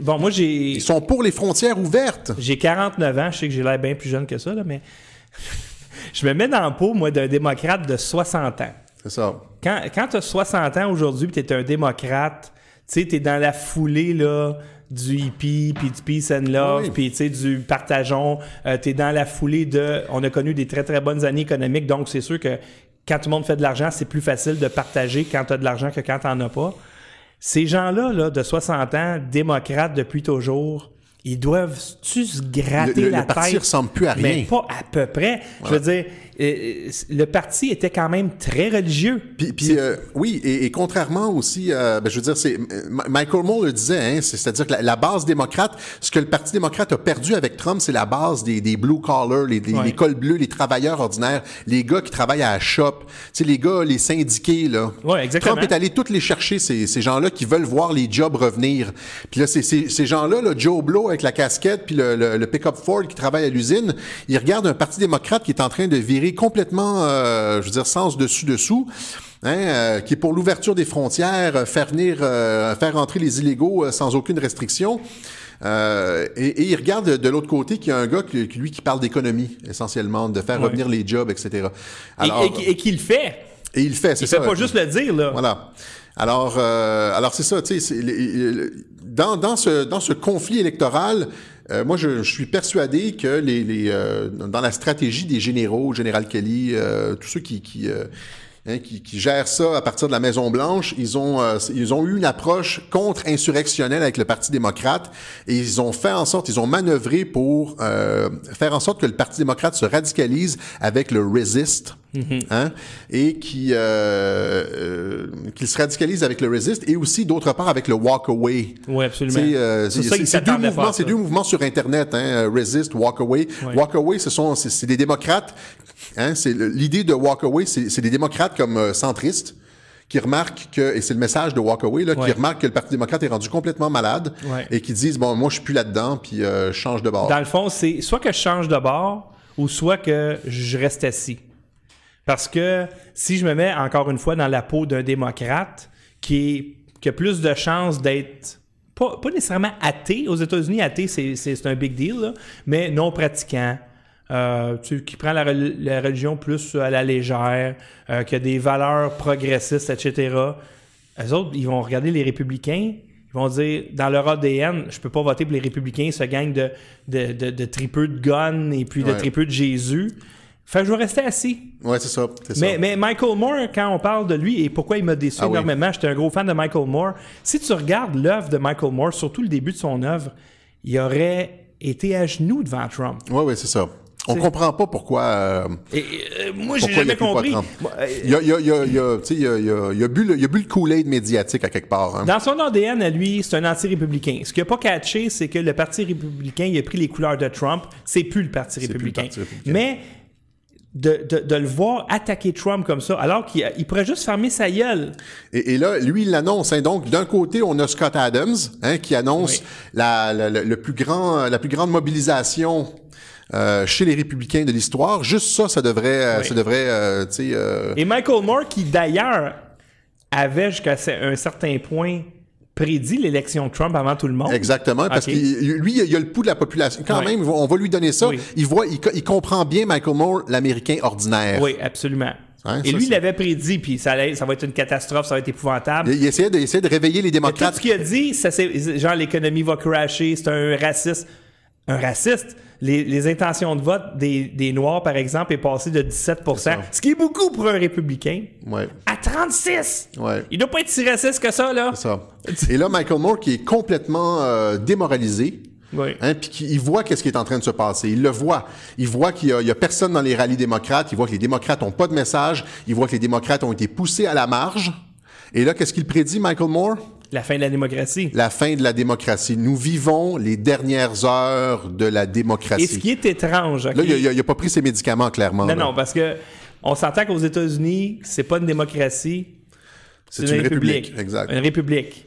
Bon, moi, j'ai. Ils sont pour les frontières ouvertes. J'ai 49 ans, je sais que j'ai l'air bien plus jeune que ça, là, mais je me mets dans le pot, moi, d'un démocrate de 60 ans. C'est ça. Quand, quand tu as 60 ans aujourd'hui et tu es un démocrate, tu sais, tu es dans la foulée là, du hippie, puis du peace and love, Oui. puis tu sais, du partageons. tu es dans la foulée de... On a connu des très, très bonnes années économiques, donc c'est sûr que quand tout le monde fait de l'argent, c'est plus facile de partager quand tu as de l'argent que quand tu n'en as pas. Ces gens-là, là, de 60 ans, démocrates depuis toujours, ils doivent-tu se gratter Le- le- la le parti tête? ressemble plus à rien. Mais pas à peu près. Je veux dire, euh, le parti était quand même très religieux. Puis, puis, euh, oui, et, et contrairement aussi, euh, ben, je veux dire, c'est Michael Moore le disait, hein, c'est- c'est-à-dire que la, la base démocrate, ce que le Parti démocrate a perdu avec Trump, c'est la base des, des blue collars, les, les, Ouais. les cols bleus, les travailleurs ordinaires, les gars qui travaillent à la shop, tu les gars, les syndiqués là. Ouais, exactement. Trump est allé toutes les chercher ces, ces gens-là qui veulent voir les jobs revenir. Puis là, c'est, c'est- ces gens-là, là, Joe Blow avec la casquette, puis le, le, le pick-up Ford qui travaille à l'usine, ils regardent un Parti démocrate qui est en train de virer complètement, euh, je veux dire, sens dessus dessous. Hein, euh, qui est pour l'ouverture des frontières, euh, faire venir, faire entrer les illégaux sans aucune restriction. Euh, et, et il regarde de, l'autre côté qu'il y a un gars qui, lui qui parle d'économie essentiellement, de faire Ouais. revenir les jobs, etc. Et- Alors, et, et qui le fait. et il fait, c'est Il ça. fait pas juste le dire, là. Voilà. Alors, euh, alors c'est ça, tu sais, dans, dans, ce, dans ce conflit électoral, euh, moi, je, suis persuadé que les, euh, dans la stratégie des généraux, Général Kelly, euh, tous ceux qui, qui, euh, hein, qui, qui gèrent ça à partir de la Maison-Blanche, ils ont, euh, ils ont eu une approche contre-insurrectionnelle avec le Parti démocrate et ils ont fait en sorte, ils ont manœuvré pour euh, faire en sorte que le Parti démocrate se radicalise avec le Resist, hein, et qui, euh, euh, qu'il se radicalise avec le Resist et aussi d'autre part avec le Walk Away. Oui, absolument. C'est euh, deux mouvements, c'est deux mouvements sur Internet, hein, euh, Resist, Walk Away. Ouais. Walk Away, ce sont, c'est des démocrates. Hein, c'est l'idée de Walk Away, c'est des démocrates comme euh, centristes qui remarquent que, et c'est le message de Walk Away, là, Ouais. qui remarquent que le Parti démocrate est rendu complètement malade Ouais. et qui disent, bon, moi, je suis plus là-dedans, puis euh, je change de bord. Dans le fond, c'est soit que je change de bord ou soit que je reste assis. Parce que si je me mets encore une fois dans la peau d'un démocrate qui, est- qui a plus de chances d'être pas, pas nécessairement athée, aux États-Unis, athée, c'est, un big deal, là, mais non pratiquant, euh, tu qui prend la, rel- la religion plus à la légère, euh, qui a des valeurs progressistes, etc. Eux autres, ils vont regarder les républicains, ils vont dire, dans leur ADN, je peux pas voter pour les républicains, ce gang de, de, de, de tripeux de guns et puis de tripeux de Jésus. Fait que je vais rester assis. Ouais, c'est ça. Mais, mais Michael Moore, quand on parle de lui et pourquoi il m'a déçu Ah oui. énormément, j'étais un gros fan de Michael Moore. Si tu regardes l'œuvre de Michael Moore, surtout le début de son œuvre, il aurait été à genoux devant Trump. Ouais, ouais, c'est ça. On C'est- comprend pas pourquoi. euh, Et euh, moi, j'ai jamais compris. Il a, bu le, il a bu le Kool-Aid médiatique à quelque part. Hein. Dans son ADN à lui, c'est un anti-républicain. Ce qu'il n'a pas catché, c'est que le Parti républicain, il a pris les couleurs de Trump. C'est plus le Parti plus le républicain. Parti républicain. Mais de, de, de le voir attaquer Trump comme ça, alors qu'il il pourrait juste fermer sa gueule. Et, et là, lui, il l'annonce. Hein. Donc, d'un côté, on a Scott Adams, hein, qui annonce Oui. la, la, la- le plus grand, la plus grande mobilisation euh, chez les républicains de l'histoire. Juste ça, ça devrait, euh, Oui. ça devrait, euh, tu sais, Et Michael Moore, qui d'ailleurs avait jusqu'à un certain point prédit l'élection de Trump avant tout le monde. Exactement, parce que lui, il a le pouls de la population. Quand même, on va lui donner ça. Oui. Il voit, il, co- il comprend bien Michael Moore, l'Américain ordinaire. Oui, absolument. Hein, Et ça, lui, il l'avait prédit, puis ça, allait- ça va être une catastrophe, ça va être épouvantable. Il, il essayait, de, réveiller les Mais tout démocrates. ce qu'il a dit, ça, c'est, genre l'économie va crasher, c'est un raciste. Un raciste. Les, les intentions de vote des, des Noirs, par exemple, est passé de 17% ce qui est beaucoup pour un républicain, Ouais. à 36 Ouais. Il doit pas être si raciste que ça, là. C'est ça. Et là, Michael Moore, qui est complètement euh, démoralisé, Oui. hein, puis qui- il voit qu'est-ce qui est en train de se passer. Il le voit. Il voit qu'il y y a personne dans les rallyes démocrates. Il voit que les démocrates ont pas de message. Il voit que les démocrates ont été poussés à la marge. Et là, qu'est-ce qu'il prédit, Michael Moore? La fin de la démocratie. La fin de la démocratie. Nous vivons les dernières heures de la démocratie. Et ce qui est étrange? Là, il a, il a pas pris ses médicaments, clairement. Non, là. non, parce que on s'entend qu'aux États-Unis, c'est pas une démocratie, C'est une république, exact. Une république.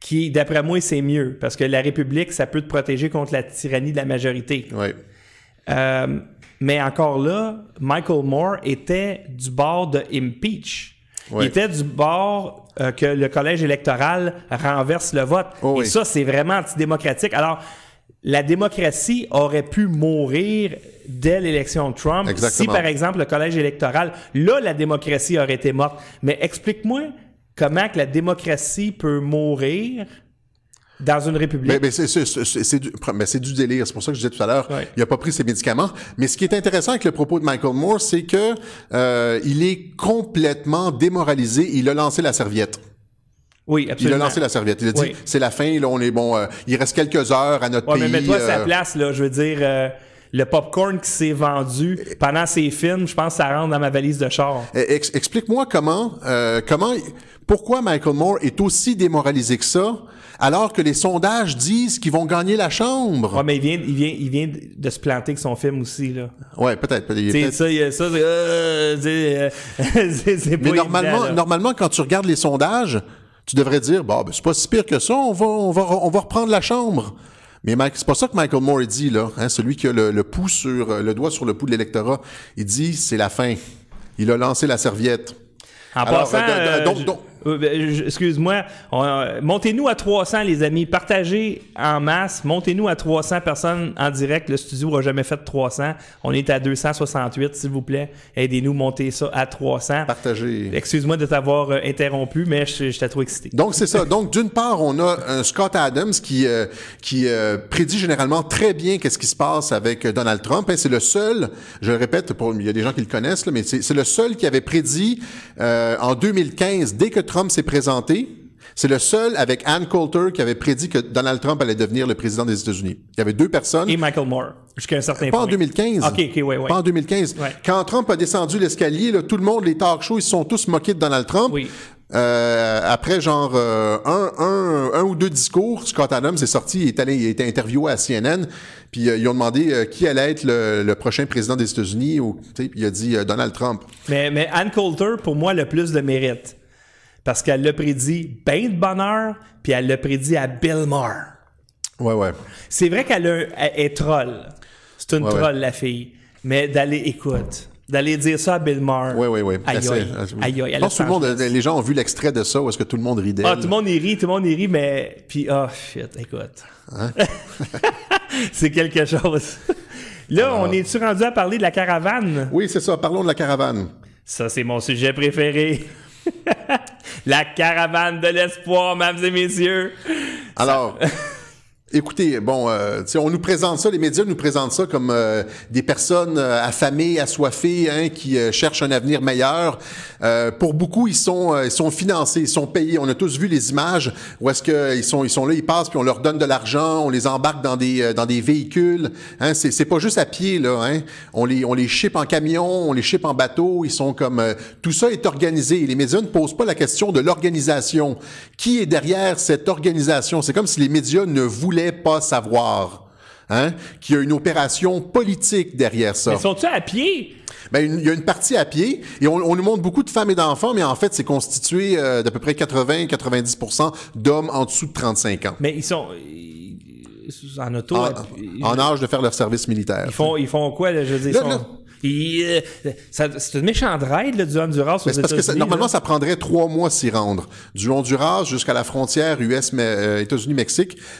Qui, d'après moi, c'est mieux. Parce que la république, ça peut te protéger contre la tyrannie de la majorité. Ouais. Euh, mais encore là, Michael Moore était du bord de impeach. Il était du bord euh, que le collège électoral renverse le vote. Oh Et ça, c'est vraiment antidémocratique. Alors, la démocratie aurait pu mourir dès l'élection de Trump Exactement. si, par exemple, le collège électoral, là, la démocratie aurait été morte. Mais explique-moi comment que la démocratie peut mourir dans une république. Mais, mais c'est, du, mais c'est du délire. C'est pour ça que je disais tout à l'heure, Ouais. il a pas pris ses médicaments. Mais ce qui est intéressant avec le propos de Michael Moore, c'est que euh, il est complètement démoralisé. Il a lancé la serviette. oui, Il a absolument. lancé la serviette. Il a dit, Oui. c'est la fin. Là, on est bon. euh, il reste quelques heures à notre Ouais, pays. mais mets-toi à sa euh, place, là. Je veux dire, euh, le popcorn qui s'est vendu pendant ces films, je pense que ça rentre dans ma valise de char. ex- explique-moi comment, euh, comment, pourquoi Michael Moore est aussi démoralisé que ça, alors que les sondages disent qu'ils vont gagner la chambre. Ouais, mais il vient, il vient, il vient de se planter avec son film aussi, là. Ouais, peut-être. peut-être- ça, il ça, c'est, euh, euh, Mais normalement, évident, normalement, quand tu regardes les sondages, tu devrais dire, bon, ben, c'est pas si pire que ça, on va, on va, on va reprendre la chambre. Mais c'est pas ça que Michael Moore dit, là, hein, celui qui a le, le pouls sur, euh, le doigt sur le pouls de l'électorat. Il dit, c'est la fin. Il a lancé la serviette. En Alors, passant, euh, euh, donc- donc- euh, ben, excuse-moi, euh, montez-nous à 300, les amis. Partagez en masse. Montez-nous à 300 personnes en direct. Le studio n'a jamais fait 300. On est à 268, s'il vous plaît. Aidez-nous, monter ça à 300. Partagé. Excuse-moi de t'avoir euh, interrompu, mais je- j'étais trop excité. Donc, c'est ça. Donc, d'une part, on a un Scott Adams qui, euh, qui prédit généralement très bien qu'est-ce qui se passe avec Donald Trump. Hein, c'est le seul, je le répète, pour, il y a des gens qui le connaissent, là, mais c'est, le seul qui avait prédit en 2015, dès que Trump s'est présenté, c'est le seul avec Ann Coulter qui avait prédit que Donald Trump allait devenir le président des États-Unis. Il y avait deux personnes. Et Michael Moore, jusqu'à un certain Pas point. en 2015. OK, OK, ouais, ouais. Pas en 2015. Ouais. Quand Trump a descendu l'escalier, tout le monde, les talk shows, ils se sont tous moqués de Donald Trump. Oui. Euh, après genre euh, un, un, un ou deux discours, Scott Adams est sorti, il est allé, il a été interviewé à CNN, puis euh, ils ont demandé qui allait être le, le prochain président des États-Unis, ou puis il a dit Donald Trump. Mais, mais Ann Coulter, pour moi, le plus de mérite. Parce qu'elle l'a prédit bien de bonheur, puis elle l'a prédit à Bill Maher. Ouais, ouais. C'est vrai qu'elle est troll. C'est une Ouais, troll, la fille. Mais d'aller, écoute, d'aller dire ça à Bill Maher. Ouais, ouais, ouais. Aïe, aïe, aïe, Je pense que tout le monde, les gens ont vu l'extrait de ça, où est-ce que tout le monde rit d'elle. Ah, tout le monde y rit, tout le monde y rit, mais. Puis, oh, shit, écoute. Hein? c'est quelque chose. Là, on est-tu rendu à parler de la caravane? Oui, c'est ça. Parlons de la caravane. Ça, c'est mon sujet préféré. la caravane de l'espoir, mesdames et messieurs. Alors, écoutez, bon, euh, on nous présente ça, les médias nous présentent ça comme euh, des personnes euh, affamées, assoiffées, hein, qui euh, cherchent un avenir meilleur. Euh, pour beaucoup, ils sont, ils sont financés, ils sont payés. On a tous vu les images où est-ce qu'ils sont, ils sont là, ils passent, puis on leur donne de l'argent, on les embarque dans des, dans des véhicules. Hein, c'est, pas juste à pied là. Hein. On les, on les ship en camion, on les ship en bateau. Ils sont comme tout ça est organisé. Les médias ne posent pas la question de l'organisation. Qui est derrière cette organisation? C'est comme si les médias ne voulaient pas savoir. hein, qu'il y a une opération politique derrière ça. Mais sont-ils à pied? Ben, il y a une partie à pied et on, on nous montre beaucoup de femmes et d'enfants, mais en fait, c'est constitué euh, d'à peu près 80-90% d'hommes en dessous de 35 ans, Mais ils sont. en auto. en, âge de faire leur service militaire. Ils font, ils font quoi, là, je veux dire? Là, ils sont- là. Euh, c'est une méchante raid, là, du Honduras aux parce que normalement, là. ça prendrait trois mois s'y rendre. Du Honduras jusqu'à la frontière US, mais, euh,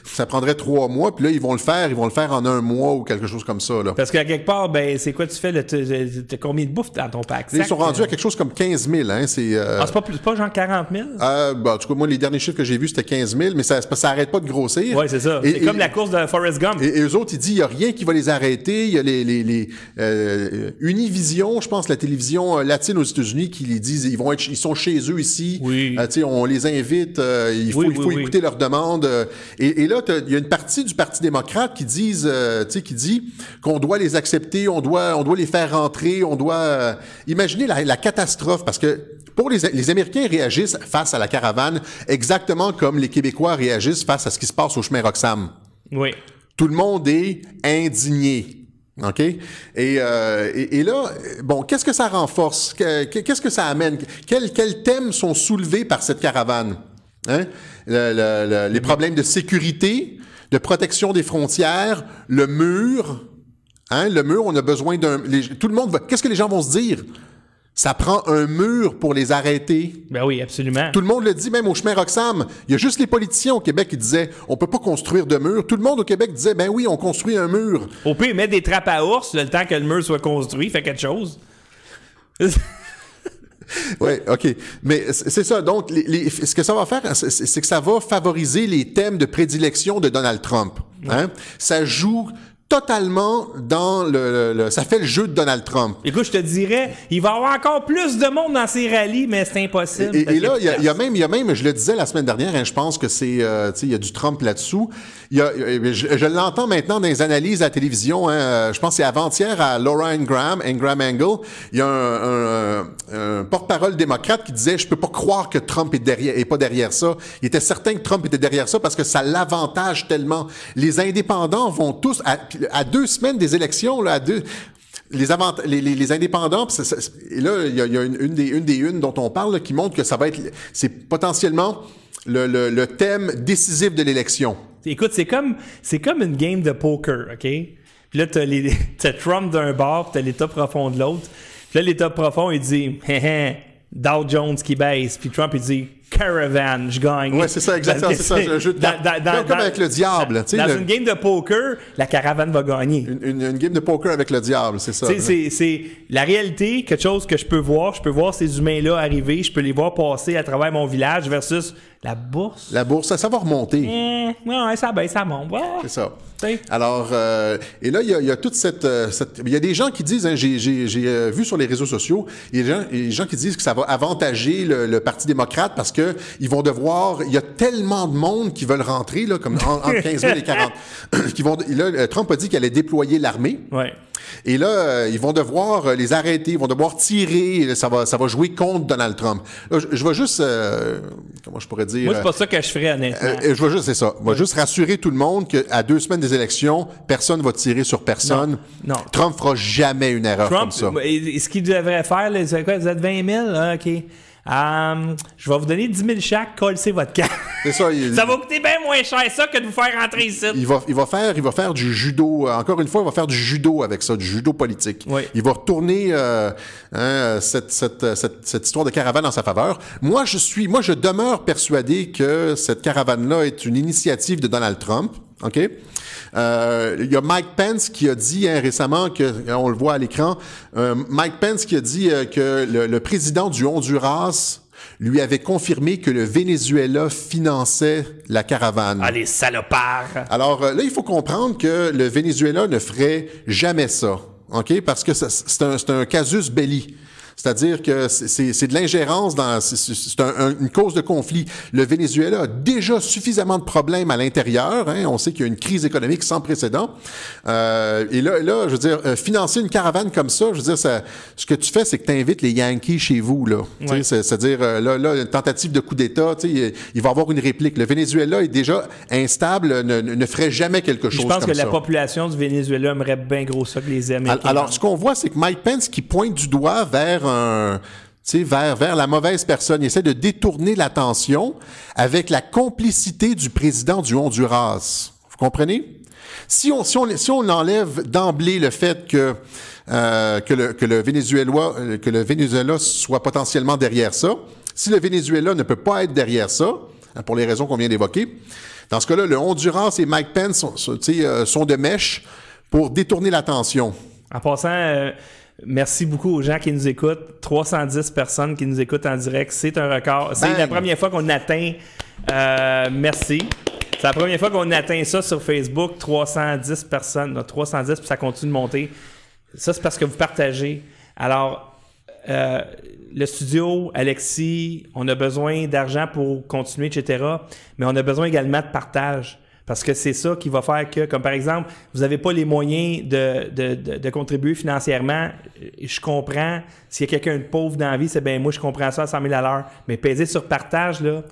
ça prendrait trois mois. Puis là, ils vont le faire, ils vont le faire en un mois ou quelque chose comme ça. Là. Parce qu'à quelque part, ben, c'est quoi tu fais? T'as combien de bouffe dans ton pack? Ils sont rendus euh? à quelque chose comme 15 000. Hein, c'est, euh, Ah, pas, plus- pas genre 40 000? euh, bah, en tout cas, moi, les derniers chiffres que j'ai vus, c'était 15 000, mais ça, ça arrête pas de grossir. Ouais, c'est ça. C'est comme la course de Forrest Gump. Et, et eux autres, ils disent, il n'y a rien qui va les arrêter. Il y a les, les, les euh, Univision, je pense, la télévision euh, latine aux États-Unis, qui les disent, ils vont être, ils sont chez eux ici. Oui. Euh, on les invite, euh, il faut, Oui, il faut oui, écouter leurs demandes. et, et là, il y a une partie du Parti démocrate qui disent, qui dit qu'on doit les accepter, on doit, on doit les faire rentrer, on doit imaginer la, la catastrophe, parce que pour les, les Américains réagissent face à la caravane exactement comme les Québécois réagissent face à ce qui se passe au chemin Roxham. Oui. Tout le monde est indigné. OK? Et, euh, et, et là, bon, qu'est-ce que ça renforce? Que- que- Qu'est-ce que ça amène? Quels, thèmes sont soulevés par cette caravane? Hein? Le- le- le- les problèmes de sécurité, de protection des frontières, le mur. Hein? Le mur, on a besoin d'un... Tout le monde va... Qu'est-ce que les gens vont se dire? Ça prend un mur pour les arrêter. Ben oui, absolument. Tout le monde le dit, même au chemin Roxham. Il y a juste les politiciens au Québec qui disaient, on peut pas construire de mur. Tout le monde au Québec disait, ben oui, on construit un mur. Au pire, mettre des trappes à ours le temps que le mur soit construit, fait quelque chose. Oui, OK. Mais c'est ça. Donc, les- les- ce que ça va faire, c'est c'est que ça va favoriser les thèmes de prédilection de Donald Trump. Hein? Ça joue totalement dans le, le- le- Ça fait le jeu de Donald Trump. Écoute, je te dirais, il va y avoir encore plus de monde dans ces rallyes, mais c'est impossible. Et, là, il y, a- y même, il y a même, je le disais la semaine dernière, hein, je pense que c'est, euh, tu sais, il y a du Trump là-dessous. Il y a, euh, je, je l'entends maintenant dans les analyses à la télévision. Hein, euh, je pense que c'est avant-hier à Laura Ingram, Ingram Angle. Il y a un, un- un porte-parole démocrate qui disait, je peux pas croire que Trump est derrière, est pas derrière ça. Il était certain que Trump était derrière ça parce que ça l'avantage tellement. Les indépendants vont tous à, à deux semaines des élections, les, indépendants, et là, il y a, une, des, une unes dont on parle qui montre que ça va être, c'est potentiellement le, thème décisif de l'élection. Écoute, c'est comme, c'est comme une game de poker, OK? Puis là, t'as, les, t'as Trump d'un bord, t'as l'État profond de l'autre. Puis là, l'État profond, il dit, Dow Jones qui baisse. Puis Trump, il dit, Caravan, je gagne. Ouais, c'est ça, exactement, c'est ça, un jeu de Dans- Comme- avec le diable, tu sais, Dans le- une game de poker, la caravane va gagner. Une, une, une game de poker avec le diable, c'est ça. C'est, c'est la réalité, quelque chose que je peux voir. Je peux voir ces humains-là arriver, je peux les voir passer à travers mon village versus la bourse. La bourse, ça, ça va remonter. Eh, ouais, ça baisse, ça monte. C'est ça. Alors, euh, et là, il y a, il y a toute cette, euh, cette- Il y a des gens qui disent, hein, j'ai j'ai- j'ai, euh, vu sur les réseaux sociaux, il y a des gens, il y a des gens qui disent que ça va avantager le, le Parti démocrate parce que ils vont devoir... Il y a tellement de monde qui veulent rentrer, là, comme en- entre 15 000 et 40. qui vont, là, euh, Trump a dit qu'il allait déployer l'armée. Ouais. Et là, euh, ils vont devoir euh, les arrêter, ils vont devoir tirer, ça va, ça va jouer contre Donald Trump. Là, je, je vais juste... euh, comment je pourrais dire... Moi, c'est pas ça que je ferais, honnêtement. Euh, je vais juste, c'est ça. Je vais juste rassurer tout le monde qu'à deux semaines des élections, personne va tirer sur personne. Non. Non. Trump fera jamais une erreur Trump, comme ça. et- et ce qu'il devrait faire, là, c'est quoi, vous êtes 20 000? Ah, OK. Hum, je vais vous donner 10 000 chaque, collez votre carte. C'est ça. Il, ça va coûter bien moins cher ça que de vous faire rentrer ici. il va, il va faire, il va faire du judo. euh, Encore une fois, il va faire du judo avec ça, du judo politique. Oui. Il va retourner euh, hein, cette, cette, cette, cette histoire de caravane en sa faveur. Moi, je suis, moi, je demeure persuadé que cette caravane-là est une initiative de Donald Trump. OK? Euh, Il y a Mike Pence qui a dit hein, récemment que, on le voit à l'écran, euh, Mike Pence qui a dit euh, que le, le président du Honduras lui avait confirmé que le Venezuela finançait la caravane. Ah, les salopards. Alors euh, là, il faut comprendre que le Venezuela ne ferait jamais ça, OK? Parce que c'est un, c'est un casus belli. C'est-à-dire que c'est de l'ingérence dans, c'est un, une cause de conflit. Le Venezuela a déjà suffisamment de problèmes à l'intérieur. Hein. On sait qu'il y a une crise économique sans précédent. Euh, et là, là, je veux dire, euh, financer une caravane comme ça, je veux dire, ça, ce que tu fais, c'est que tu invites les Yankees chez vous, là. C'est-à-dire, euh, là, là, une tentative de coup d'État, il, il va y avoir une réplique. Le Venezuela est déjà instable, ne, ne ferait jamais quelque chose comme ça. Je pense que la population du Venezuela aimerait bien gros ça que les Américains. Alors, ce qu'on voit, c'est que Mike Pence qui pointe du doigt vers vers, la mauvaise personne. Il essaie de détourner l'attention avec la complicité du président du Honduras. Vous comprenez? Si on, si on, si on enlève d'emblée le fait que, euh, que, le, que, le Venezuela, que le Venezuela soit potentiellement derrière ça, si le Venezuela ne peut pas être derrière ça, hein, pour les raisons qu'on vient d'évoquer, dans ce cas-là, le Honduras et Mike Pence sont, euh, sont de mèche pour détourner l'attention. En passant, euh, Merci beaucoup aux gens qui nous écoutent. 310 personnes qui nous écoutent en direct. C'est un record. C'est la première fois qu'on atteint. Euh, merci. C'est la première fois qu'on atteint ça sur Facebook. 310 personnes. 310, puis ça continue de monter. Ça, c'est parce que vous partagez. Alors, euh, le studio, Alexis, on a besoin d'argent pour continuer, etc. Mais on a besoin également de partage. Parce que c'est ça qui va faire que, comme par exemple, vous n'avez pas les moyens de, de, contribuer financièrement. Je comprends. S'il y a quelqu'un de pauvre dans la vie, c'est bien moi, je comprends ça à 100 000 à l'heure. Mais peser sur partage, là,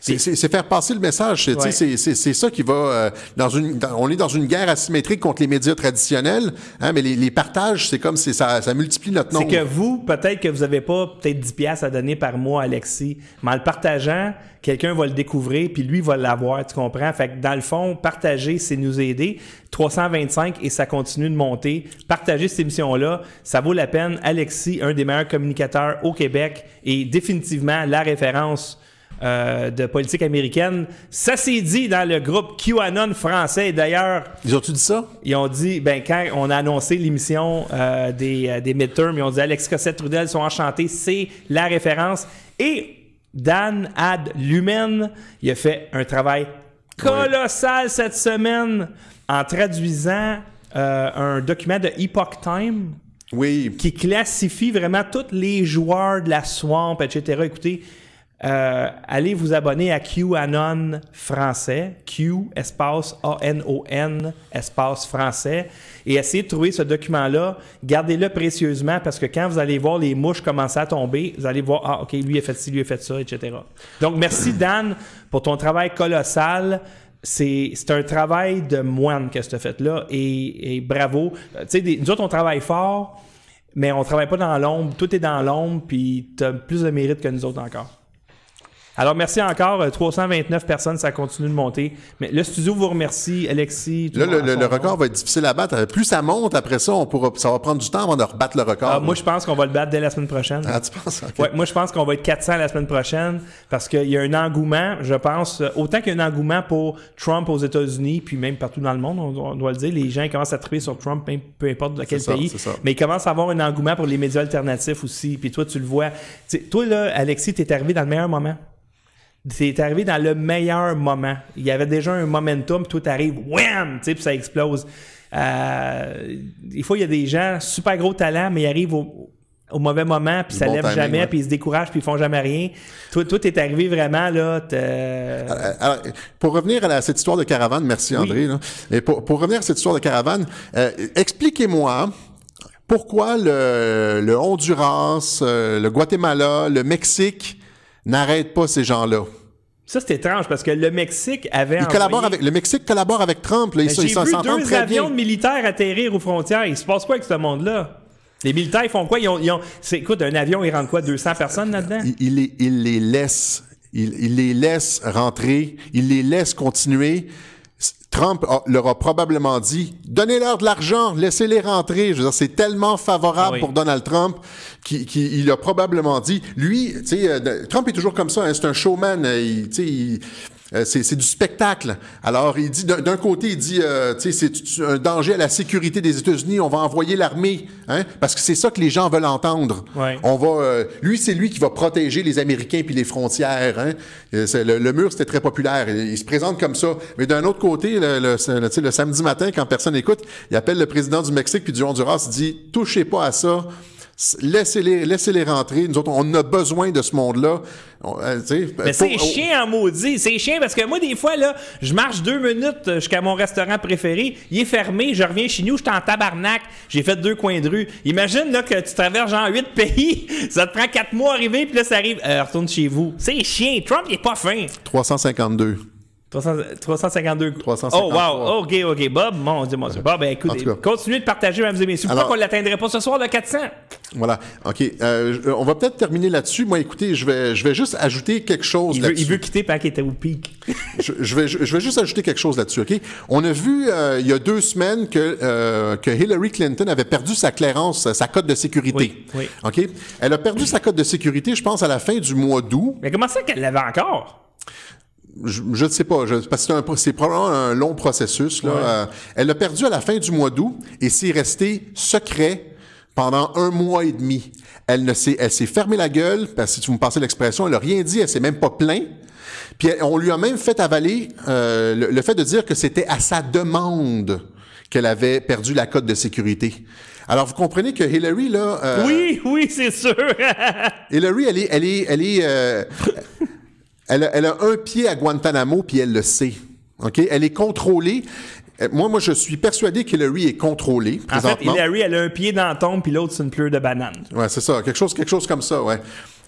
c'est faire passer le message. C'est ça qui va euh, dans une. on est dans une guerre asymétrique contre les médias traditionnels, hein, mais les, les partages, c'est comme ça, ça multiplie notre nombre. C'est que vous, peut-être que vous n'avez pas peut-être 10 pièces à donner par mois, Alexis, mais en le partageant, quelqu'un va le découvrir, puis lui va l'avoir, tu comprends? Fait que dans le fond, partager, c'est nous aider. 325 et ça continue de monter. Partager cette émission-là, ça vaut la peine. Alexis, un des meilleurs communicateurs au Québec, et définitivement la référence euh, de politique américaine. Ça s'est dit dans le groupe QAnon français. D'ailleurs, ils ont-tu dit ça? Ils ont dit, ben quand on a annoncé l'émission euh, des, euh, des midterms, ils ont dit Alex Cossette-Trudel sont enchantés, c'est la référence. Et Dan Ad Lumen, il a fait un travail colossal cette semaine en traduisant un document de Epoch Time. Oui. Qui classifie vraiment tous les joueurs de la swamp, etc. Écoutez, euh, allez vous abonner à QAnon français, Q espace A-N-O-N espace français, et essayez de trouver ce document-là. Gardez-le précieusement parce que quand vous allez voir les mouches commencer à tomber, vous allez voir, ah, OK, lui a fait ci, lui a fait ça, etc. Donc, merci Dan pour ton travail colossal c'est un travail de moine que tu as fait là et, bravo. Euh, tu sais, nous autres, on travaille fort, mais on travaille pas dans l'ombre. Tout est dans l'ombre, puis tu as plus de mérite que nous autres encore. Alors, merci encore. 329 euh, personnes, ça continue de monter. Mais le studio vous remercie, Alexis. Là, le, record va être difficile à battre. Plus ça monte, après ça, on pourra, ça va prendre du temps avant de rebattre le record. Ah, moi, je pense qu'on va le battre dès la semaine prochaine. Ah, tu penses? Ouais, moi, je pense qu'on va être 400 la semaine prochaine parce qu'il y a un engouement, je pense, euh, autant qu'il y a un engouement pour Trump aux États-Unis, puis même partout dans le monde, on, doit le dire, les gens commencent à triper sur Trump, peu importe de quel pays. Mais ils commencent à avoir un engouement pour les médias alternatifs aussi. Puis toi, tu le vois. toi, là, Alexis, t'es arrivé dans le meilleur moment. C'est arrivé dans le meilleur moment. Il y avait déjà un momentum, tout arrive, wham, puis ça explose. Euh, des fois, il y a des gens super gros talent, mais ils arrivent au, mauvais moment, puis ça lève jamais, puis ils se découragent, puis ils font jamais rien. Tout est arrivé vraiment là. Alors, pour revenir à cette histoire de caravane, merci André. Et pour, revenir à cette histoire de caravane, euh, expliquez-moi pourquoi le, le Honduras, euh, le Guatemala, le Mexique n'arrête pas ces gens-là. Ça, c'est étrange parce que le Mexique avait. Il avec, le Mexique collabore avec Trump. Là, ils J'ai vu deux avions de militaires atterrir aux frontières. Il se passe quoi avec ce monde-là? Les militaires, ils font quoi? Ils ont, ils ont... Écoute, un avion, il rentre quoi? 200 personnes là-dedans? Il, les, il les laisse. Il, il, les laisse rentrer. Il les laisse continuer. Trump leur a probablement dit donnez-leur de l'argent, laissez-les rentrer. Je veux dire, c'est tellement favorable ah pour Donald Trump qu'il a probablement dit lui, tu sais, euh, Trump est toujours comme ça, hein, c'est un showman, euh, il, tu sais, euh, c'est du spectacle. Alors, il dit d'un côté, il dit, euh, tu sais, c'est un danger à la sécurité des États-Unis. On va envoyer l'armée, hein, parce que c'est ça que les gens veulent entendre. On va, euh, lui, c'est lui qui va protéger les Américains puis les frontières. Hein. Le, le, mur, c'était très populaire. Il, se présente comme ça. Mais d'un autre côté, le, le, le, samedi matin, quand personne écoute, il appelle le président du Mexique puis du Honduras, il dit, touchez pas à ça Laissez-les laissez rentrer. Nous autres, on a besoin de ce monde-là. Euh, Mais c'est chiant en maudit. C'est chiant parce que moi, des fois, là, je marche deux minutes jusqu'à mon restaurant préféré. Il est fermé. Je reviens chez nous. Je suis en tabarnak. J'ai fait deux coins de rue. Imagine là, que tu traverses genre huit pays. Ça te prend quatre mois à arriver. Puis là, ça arrive. Euh, retourne chez vous. C'est chiant. Trump, il est pas fin. 352. 352. 353. Oh, wow. OK, OK. Bob, mon Dieu, mon Dieu. Bon, ben, écoute, continuez de partager, mesdames et messieurs. Pourquoi on ne l'atteindrait pas ce soir, le 400? Voilà. OK. Euh, on va peut-être terminer là-dessus. Moi, écoutez, je vais, je vais juste ajouter quelque chose là-dessus. Il veut quitter parce qu'il était au pic. je, vais, je, vais juste ajouter quelque chose là-dessus, OK? On a vu euh, il y a deux semaines que, euh, que Hillary Clinton avait perdu sa clairance, sa cote de sécurité. Oui, oui. OK? Elle a perdu sa cote de sécurité, je pense, à la fin du mois d'août. Mais comment ça qu'elle l'avait encore? Je ne sais pas, parce que c'est probablement un long processus. Là. Euh, elle l'a perdu à la fin du mois d'août et c'est resté secret pendant un mois et demi. Elle ne s'est, elle s'est fermée la gueule, parce que si tu me passez l'expression, elle n'a rien dit, elle s'est même pas plainte. Puis on lui a même fait avaler euh, le, fait de dire que c'était à sa demande qu'elle avait perdu la cote de sécurité. Alors vous comprenez que Hillary là. Euh, oui, oui, c'est sûr. Hillary, elle est, elle est, elle est. Elle a, un pied à Guantanamo, puis elle le sait. OK? Elle est contrôlée. Euh, moi, moi, je suis persuadé qu'Hillary est contrôlée. En fait, Hillary, elle a un pied dans la tombe, puis l'autre, c'est une pleure de banane. Ouais, c'est ça. Quelque chose, quelque chose comme ça, ouais.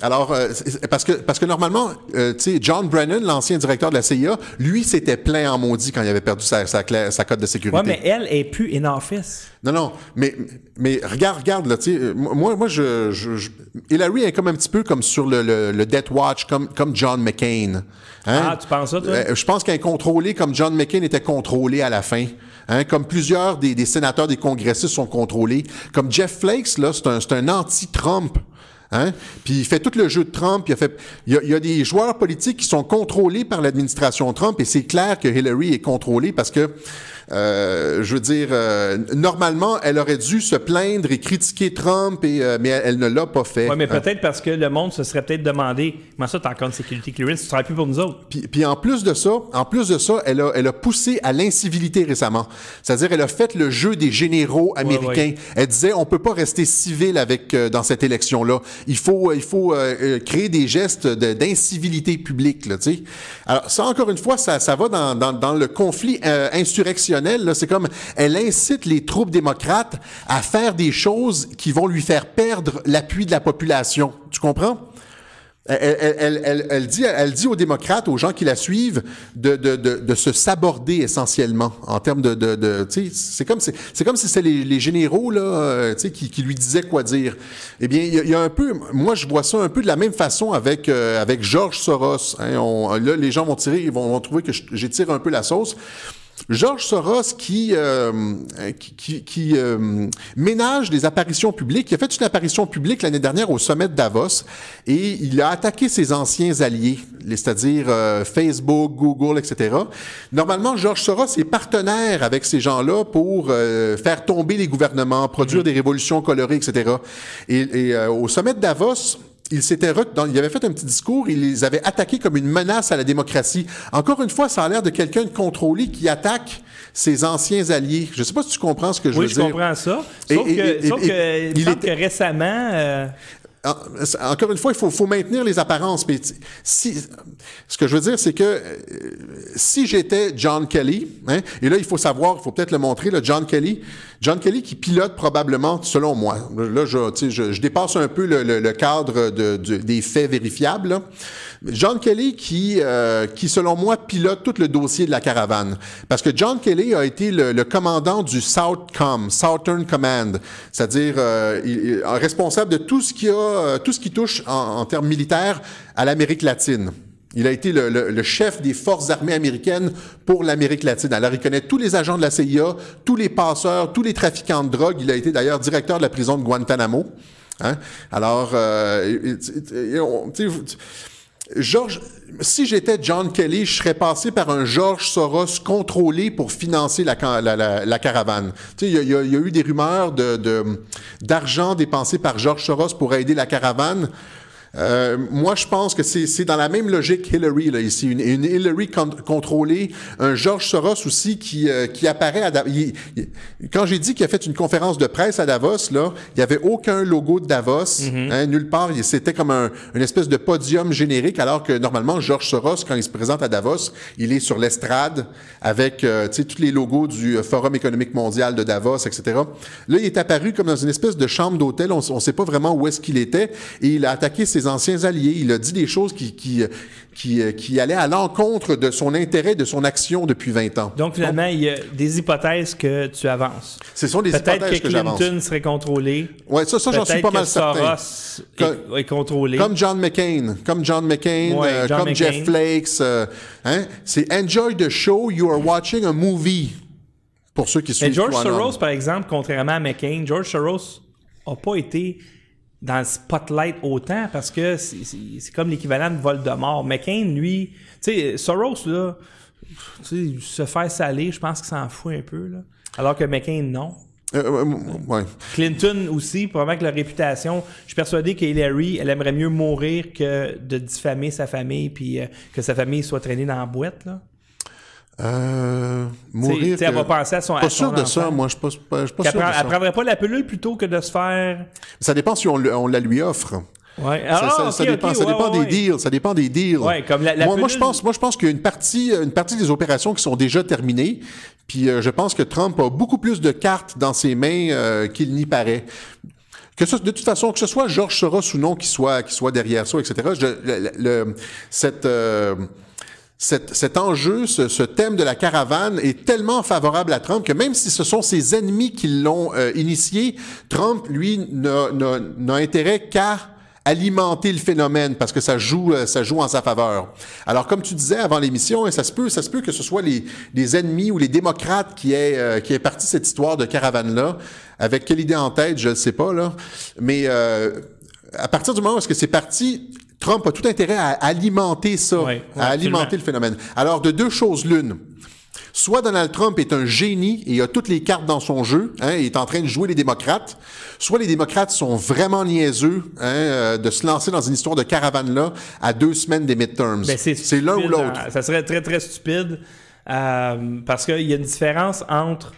Alors, euh, parce que parce que normalement, euh, tu sais, John Brennan, l'ancien directeur de la CIA, lui, s'était plein en maudit quand il avait perdu sa, sa, sa cote de sécurité. Ouais, mais elle est plus in office. Non, non, mais mais regarde, regarde là, tu sais, euh, moi, moi, je, je, Hillary est comme un petit peu comme sur le, le, Death Watch, comme comme John McCain. Hein? Ah, tu penses ça, toi? je pense qu'un contrôlé comme John McCain était contrôlé à la fin. Hein, comme plusieurs des, des, sénateurs, des congressistes sont contrôlés. Comme Jeff Flakes, là, c'est un, un anti-Trump. Hein? Puis il fait tout le jeu de Trump. Il, a fait, il, y a, il y a des joueurs politiques qui sont contrôlés par l'administration Trump et c'est clair que Hillary est contrôlée parce que euh, je veux dire, euh, normalement, elle aurait dû se plaindre et critiquer Trump, et, euh, mais elle, ne l'a pas fait. Oui, mais peut-être parce que le monde se serait peut-être demandé comment ça, t'as encore une sécurité clearance, tu travailles plus pour nous autres. Puis, puis, en plus de ça, en plus de ça, elle a, elle a poussé à l'incivilité récemment. C'est-à-dire, elle a fait le jeu des généraux américains. Elle disait, on peut pas rester civil avec dans cette élection-là. Il faut, il faut créer des gestes d'incivilité publique, là. Alors ça, encore une fois, ça, ça va dans, dans, dans le conflit insurrectionnel c'est comme elle incite les troupes démocrates à faire des choses qui vont lui faire perdre l'appui de la population. Tu comprends? Elle, dit, elle dit aux démocrates, aux gens qui la suivent, de, de, se saborder essentiellement en termes de, de, c'est comme c'est comme si c'était les, généraux là, euh, qui, lui disaient quoi dire. Eh bien, il y, a un peu, moi je vois ça un peu de la même façon avec euh, avec George Soros. Hein. là, les gens vont tirer, ils vont, vont trouver que j'étire un peu la sauce. Georges Soros qui, euh, qui, qui euh, ménage des apparitions publiques. Il a fait une apparition publique l'année dernière au sommet de Davos et il a attaqué ses anciens alliés, c'est-à-dire euh, Facebook, Google, etc. Normalement, Georges Soros est partenaire avec ces gens-là pour faire tomber les gouvernements, produire mm-hmm. des révolutions colorées, etc. Et, et au sommet de Davos, il s'était il avait fait un petit discours, il les avait attaqués comme une menace à la démocratie. Encore une fois, ça a l'air de quelqu'un de contrôlé qui attaque ses anciens alliés. Je ne sais pas si tu comprends ce que je veux dire. Oui, je comprends ça. Sauf, que, il que récemment, euh, encore une fois, il faut, maintenir les apparences. Mais ce que je veux dire, c'est que euh, si j'étais John Kelly, hein, et là, il faut savoir, il faut peut-être le montrer, là, John Kelly, John Kelly qui pilote probablement, selon moi, là, je, je, dépasse un peu le, cadre de, des faits vérifiables. John Kelly qui, euh, qui, selon moi, pilote tout le dossier de la caravane. Parce que John Kelly a été le, le commandant du Southcom, Southern Command, c'est-à-dire euh, responsable de tout ce qui a, euh, tout ce qui touche en, termes militaires à l'Amérique latine. Il a été le, chef des forces armées américaines pour l'Amérique latine. Alors, il connaît tous les agents de la CIA, tous les passeurs, tous les trafiquants de drogue. Il a été d'ailleurs directeur de la prison de Guantanamo. Hein? Alors, euh, George, si j'étais John Kelly, je serais passé par un George Soros contrôlé pour financer la, caravane. Tu sais, il y, a, eu des rumeurs d'argent dépensé par George Soros pour aider la caravane. Euh, moi, je pense que c'est dans la même logique Hillary, là, ici. Une, une Hillary con- contrôlée, un George Soros aussi qui, euh, qui apparaît à Davos. Quand j'ai dit qu'il a fait une conférence de presse à Davos, là, il n'y avait aucun logo de Davos, hein, nulle part. Il- C'était comme un, une espèce de podium générique, alors que normalement, George Soros, quand il se présente à Davos, il est sur l'estrade avec euh, tu sais, tous les logos du euh, Forum économique mondial de Davos, etc. Là, il est apparu comme dans une espèce de chambre d'hôtel. On ne sait pas vraiment où est-ce qu'il était. Et il a attaqué ses anciens alliés. Il a dit des choses qui, qui, euh, qui, euh, qui allaient à l'encontre de son intérêt, de son action depuis 20 ans. Donc, finalement, il y a des hypothèses que tu avances. Ce sont des hypothèses que que. Clinton serait contrôlé. Ouais, ça, ça j'en suis pas mal certain. Soros Comme- est, est contrôlé. Comme John McCain, comme John McCain, Ouais, euh, John comme McCain. Jeff Flakes. euh, hein? C'est enjoy the show, you are watching a movie. Pour ceux qui Mais suivent George QAnon. Soros, par exemple, contrairement à McCain, George Soros n'a pas été dans le spotlight autant parce que c'est- comme l'équivalent de Voldemort. McCain, lui, tu sais, Soros, là, tu sais, se faire saler, je pense qu'il s'en fout un peu, là. Alors que McCain, non. Euh, euh, ouais. Clinton aussi, probablement que la réputation, je suis persuadé que Hillary, elle aimerait mieux mourir que de diffamer sa famille puis euh, que sa famille soit traînée dans la boîte, là. Euh, mourir. elle que- va penser à son à Pas son sûr de ça, enfant. moi. Je suis pas, pas- je suis pas Qu'elle sûr de ça. elle prendrait pas la pilule plutôt que de se faire. Ça dépend si on, on la lui offre. Ouais. Ah, ça- dépend, ça ouais, dépend ouais, des deals. Ça dépend des deals. Ouais, comme la- la moi, moi, je pense, moi, je pense qu'il y a une partie, une partie des opérations qui sont déjà terminées. Puis euh, je pense que Trump a beaucoup plus de cartes dans ses mains euh, qu'il n'y paraît. Que ce, de toute façon, que ce soit George Soros ou non qui soit, qui soit derrière ça, etc. je- le, le- cette, euh, cette- cet enjeu, ce, ce thème de la caravane est tellement favorable à Trump que même si ce sont ses ennemis qui l'ont euh, initié, Trump, lui, n'a- intérêt qu'à alimenter le phénomène parce que ça joue, euh, ça joue en sa faveur. Alors, comme tu disais avant l'émission, hein, ça se peut, ça se peut que ce soit les, les ennemis ou les démocrates qui aient, euh, qui aient parti cette histoire de caravane-là. Avec quelle idée en tête, je ne sais pas, là. Mais euh, à partir du moment où est-ce que c'est parti, Trump a tout intérêt à alimenter ça, à alimenter le phénomène. Alors, de deux choses l'une. Soit Donald Trump est un génie et a toutes les cartes dans son jeu, hein, et est en train de jouer les démocrates, soit les démocrates sont vraiment niaiseux hein, euh, de se lancer dans une histoire de caravane-là à deux semaines des midterms. Ben, c'est l'un ou l'autre. hein. Ça serait très, très stupide euh, parce qu'il y a une différence entre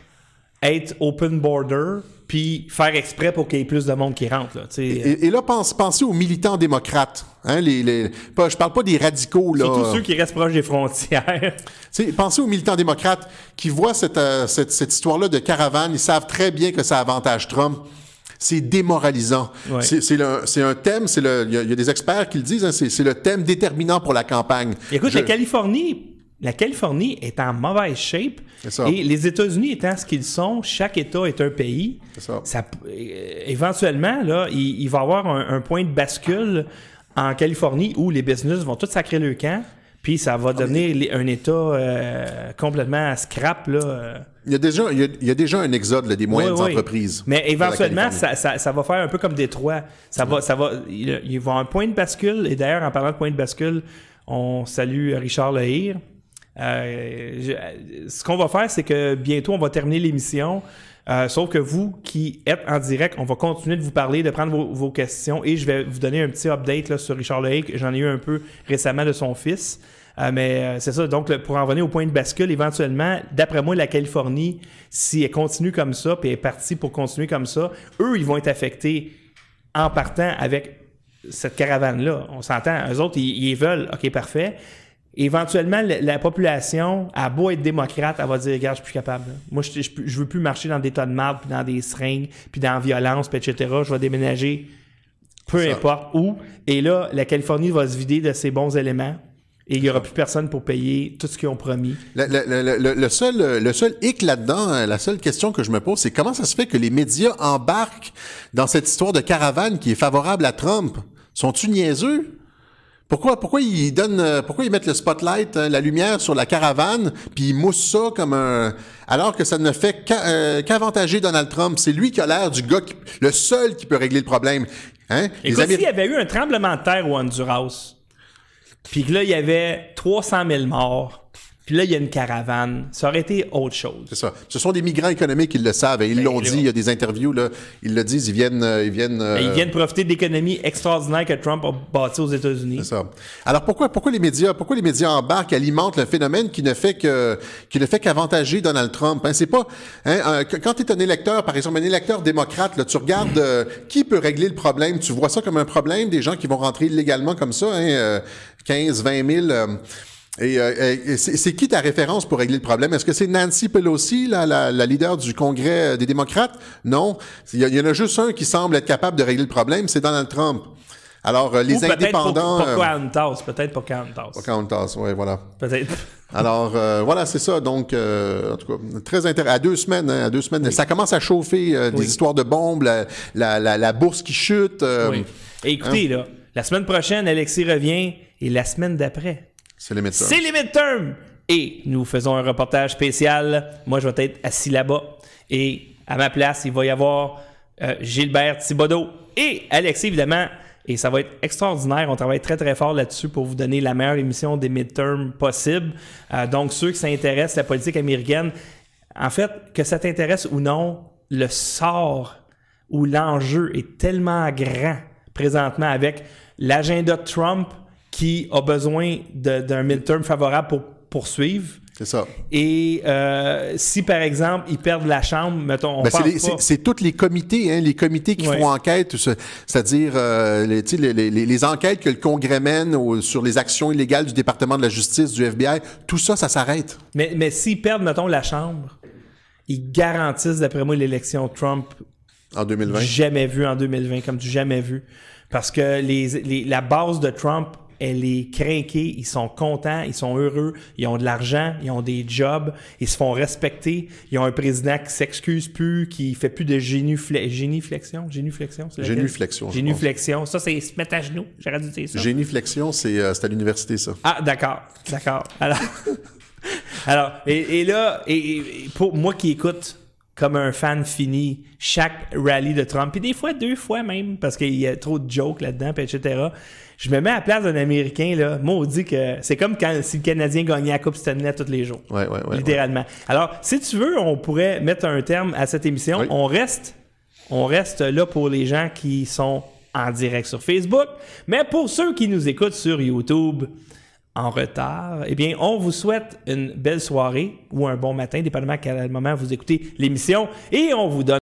être open border puis faire exprès pour qu'il y ait plus de monde qui rentre. Là. Et, et là, pense, pensez aux militants démocrates. Hein, les, les, pas, je parle pas des radicaux. Là. Surtout ceux qui restent proches des frontières. Pensez aux militants démocrates qui voient cette, euh, cette, cette histoire-là de caravane. Ils savent très bien que ça avantage Trump. C'est démoralisant. Ouais. C'est- un thème, c'est le- il y, a- il y a des experts qui le disent, hein, c'est c'est le thème déterminant pour la campagne. Écoute, Je- la Californie, la Californie est en mauvaise shape. Ça. Et les États-Unis étant ce qu'ils sont, chaque État est un pays. C'est ça. euh, éventuellement, là, il, il va y avoir un, un point de bascule en Californie où les business vont tous sacrer le camp. Puis ça va devenir les- un État euh, complètement scrap. Là, euh. Il y a déjà, il y a, il y a déjà un exode là, des moyennes Oui, oui. entreprises. Mais éventuellement, ça, ça, ça va faire un peu comme Détroit. Ça va, ça va, il, il va y avoir un point de bascule. Et d'ailleurs, en parlant de point de bascule, on salue Richard Lehir. Euh, ce qu'on va faire, c'est que bientôt, on va terminer l'émission. Euh, sauf que vous qui êtes en direct, on va continuer de vous parler, de prendre vos, questions et je vais vous donner un petit update sur Richard que J'en ai eu un peu récemment de son fils. Euh, mais c'est ça. Donc, pour en revenir au point de bascule, éventuellement, d'après moi, la Californie, si elle continue comme ça, puis est partie pour continuer comme ça, eux, ils vont être affectés en partant avec cette caravane-là. On s'entend. Eux autres, ils veulent. OK, parfait. Éventuellement, la, la population, à beau être démocrate, elle va dire Regarde, je suis plus capable. là. Moi, je, je, je veux plus marcher dans des tas de marde, puis dans des seringues, puis dans la violence, puis etc. Je vais déménager peu importe où. Et là, la Californie va se vider de ses bons éléments. Et il n'y aura plus personne pour payer tout ce qu'ils ont promis. Le, le- le- le- le seul, le seul hic là-dedans, hein, la seule question que je me pose, c'est comment ça se fait que les médias embarquent dans cette histoire de caravane qui est favorable à Trump? Sont-tu niaiseux? Pourquoi, pourquoi ils donnent, euh, pourquoi ils mettent le spotlight, hein, la lumière sur la caravane, puis ils moussent ça comme un, alors que ça ne fait euh, qu'avantager Donald Trump? C'est lui qui a l'air du gars, qui- le seul qui peut régler le problème. Hein? Écoute, Améri- s'il y avait eu un tremblement de terre au Honduras, puis que là, il y avait 300 000 morts, Puis là, il y a une caravane. Ça aurait été autre chose. C'est ça. Ce sont des migrants économiques, ils le savent, et ils Ben, l'ont dit, il y a des interviews, là, ils le disent, ils viennent... euh, Ils viennent, euh, Ils viennent profiter de l'économie extraordinaire que Trump a bâtie aux États-Unis. C'est ça. Alors pourquoi pourquoi les médias pourquoi les médias embarquent alimentent le phénomène qui ne fait que qui ne fait qu'avantager Donald Trump hein, c'est pas hein, quand tu es un électeur par exemple un électeur démocrate là, tu regardes euh, qui peut régler le problème? Tu vois ça comme un problème des gens qui vont rentrer illégalement comme ça hein, euh, 15 20 000 euh, et, euh, et c'est qui ta référence pour régler le problème? Est-ce que c'est Nancy Pelosi, la, la, la leader du Congrès euh, des démocrates? Non. Il y, en a juste un qui semble être capable de régler le problème, c'est Donald Trump. Alors, euh, les Ou peut-être pour, indépendants... Peut-être pour Countess. Countess, ouais, voilà. Peut-être. Alors euh, voilà, c'est ça. Donc, euh, en tout cas, très intéressant. À deux semaines, hein, à deux semaines, ça commence à chauffer. des Oui. histoires de bombes, la, la, la, la bourse qui chute. Oui. Et écoutez, là, la semaine prochaine, Alexis revient et la semaine d'après, C'est les médecins. c'est midterms. Et nous faisons un reportage spécial. Moi, je vais être assis là-bas. Et à ma place, il va y avoir euh, Gilbert Thibodeau et Alexis, évidemment. Et ça va être extraordinaire. On travaille très, très fort là-dessus pour vous donner la meilleure émission des midterms possible. Euh, donc, ceux qui s'intéressent à la politique américaine, en fait, que ça t'intéresse ou non, le sort où l'enjeu est tellement grand présentement avec l'agenda de Trump qui a besoin d'un midterm favorable pour poursuivre. C'est ça. Et euh, si, par exemple, ils perdent la Chambre, mettons, on Ben, c'est, tous les comités, hein, les comités qui font enquête, ce- c'est-à-dire euh, les, les, les, les enquêtes que le Congrès mène au- sur les actions illégales du département de la justice, du FBI, tout ça, ça s'arrête. Mais, mais s'ils perdent, mettons, la Chambre, ils garantissent, d'après moi, l'élection Trump En 2020. jamais vue en 2020, comme du jamais vu. Parce que les, les- la base de Trump, elle est craquée, ils sont contents, ils sont heureux, ils ont de l'argent, ils ont des jobs, ils se font respecter, ils ont un président qui s'excuse plus, qui fait plus de génufle- géniflexion, génuflexion, c'est? Génuflexion, Génuflexion, ça c'est se mettre à genoux, j'aurais dû dire ça. Géniflexion, c'est, euh, c'est à l'université, ça. Ah, d'accord, d'accord. Alors, alors et, et là, et, et pour moi qui écoute comme un fan fini chaque rallye de Trump, puis des fois deux fois même, parce qu'il y a trop de jokes là-dedans, etc., je me mets à la place d'un Américain, là, maudit que c'est comme quand si le Canadien gagnait la Coupe Stanley tous les jours. Ouais, ouais, ouais. littéralement. Alors, si tu veux, on pourrait mettre un terme à cette émission. Oui. On reste, on reste là pour les gens qui sont en direct sur Facebook, mais pour ceux qui nous écoutent sur YouTube en retard, eh bien, on vous souhaite une belle soirée ou un bon matin, dépendamment à quel moment vous écoutez l'émission, et on vous donne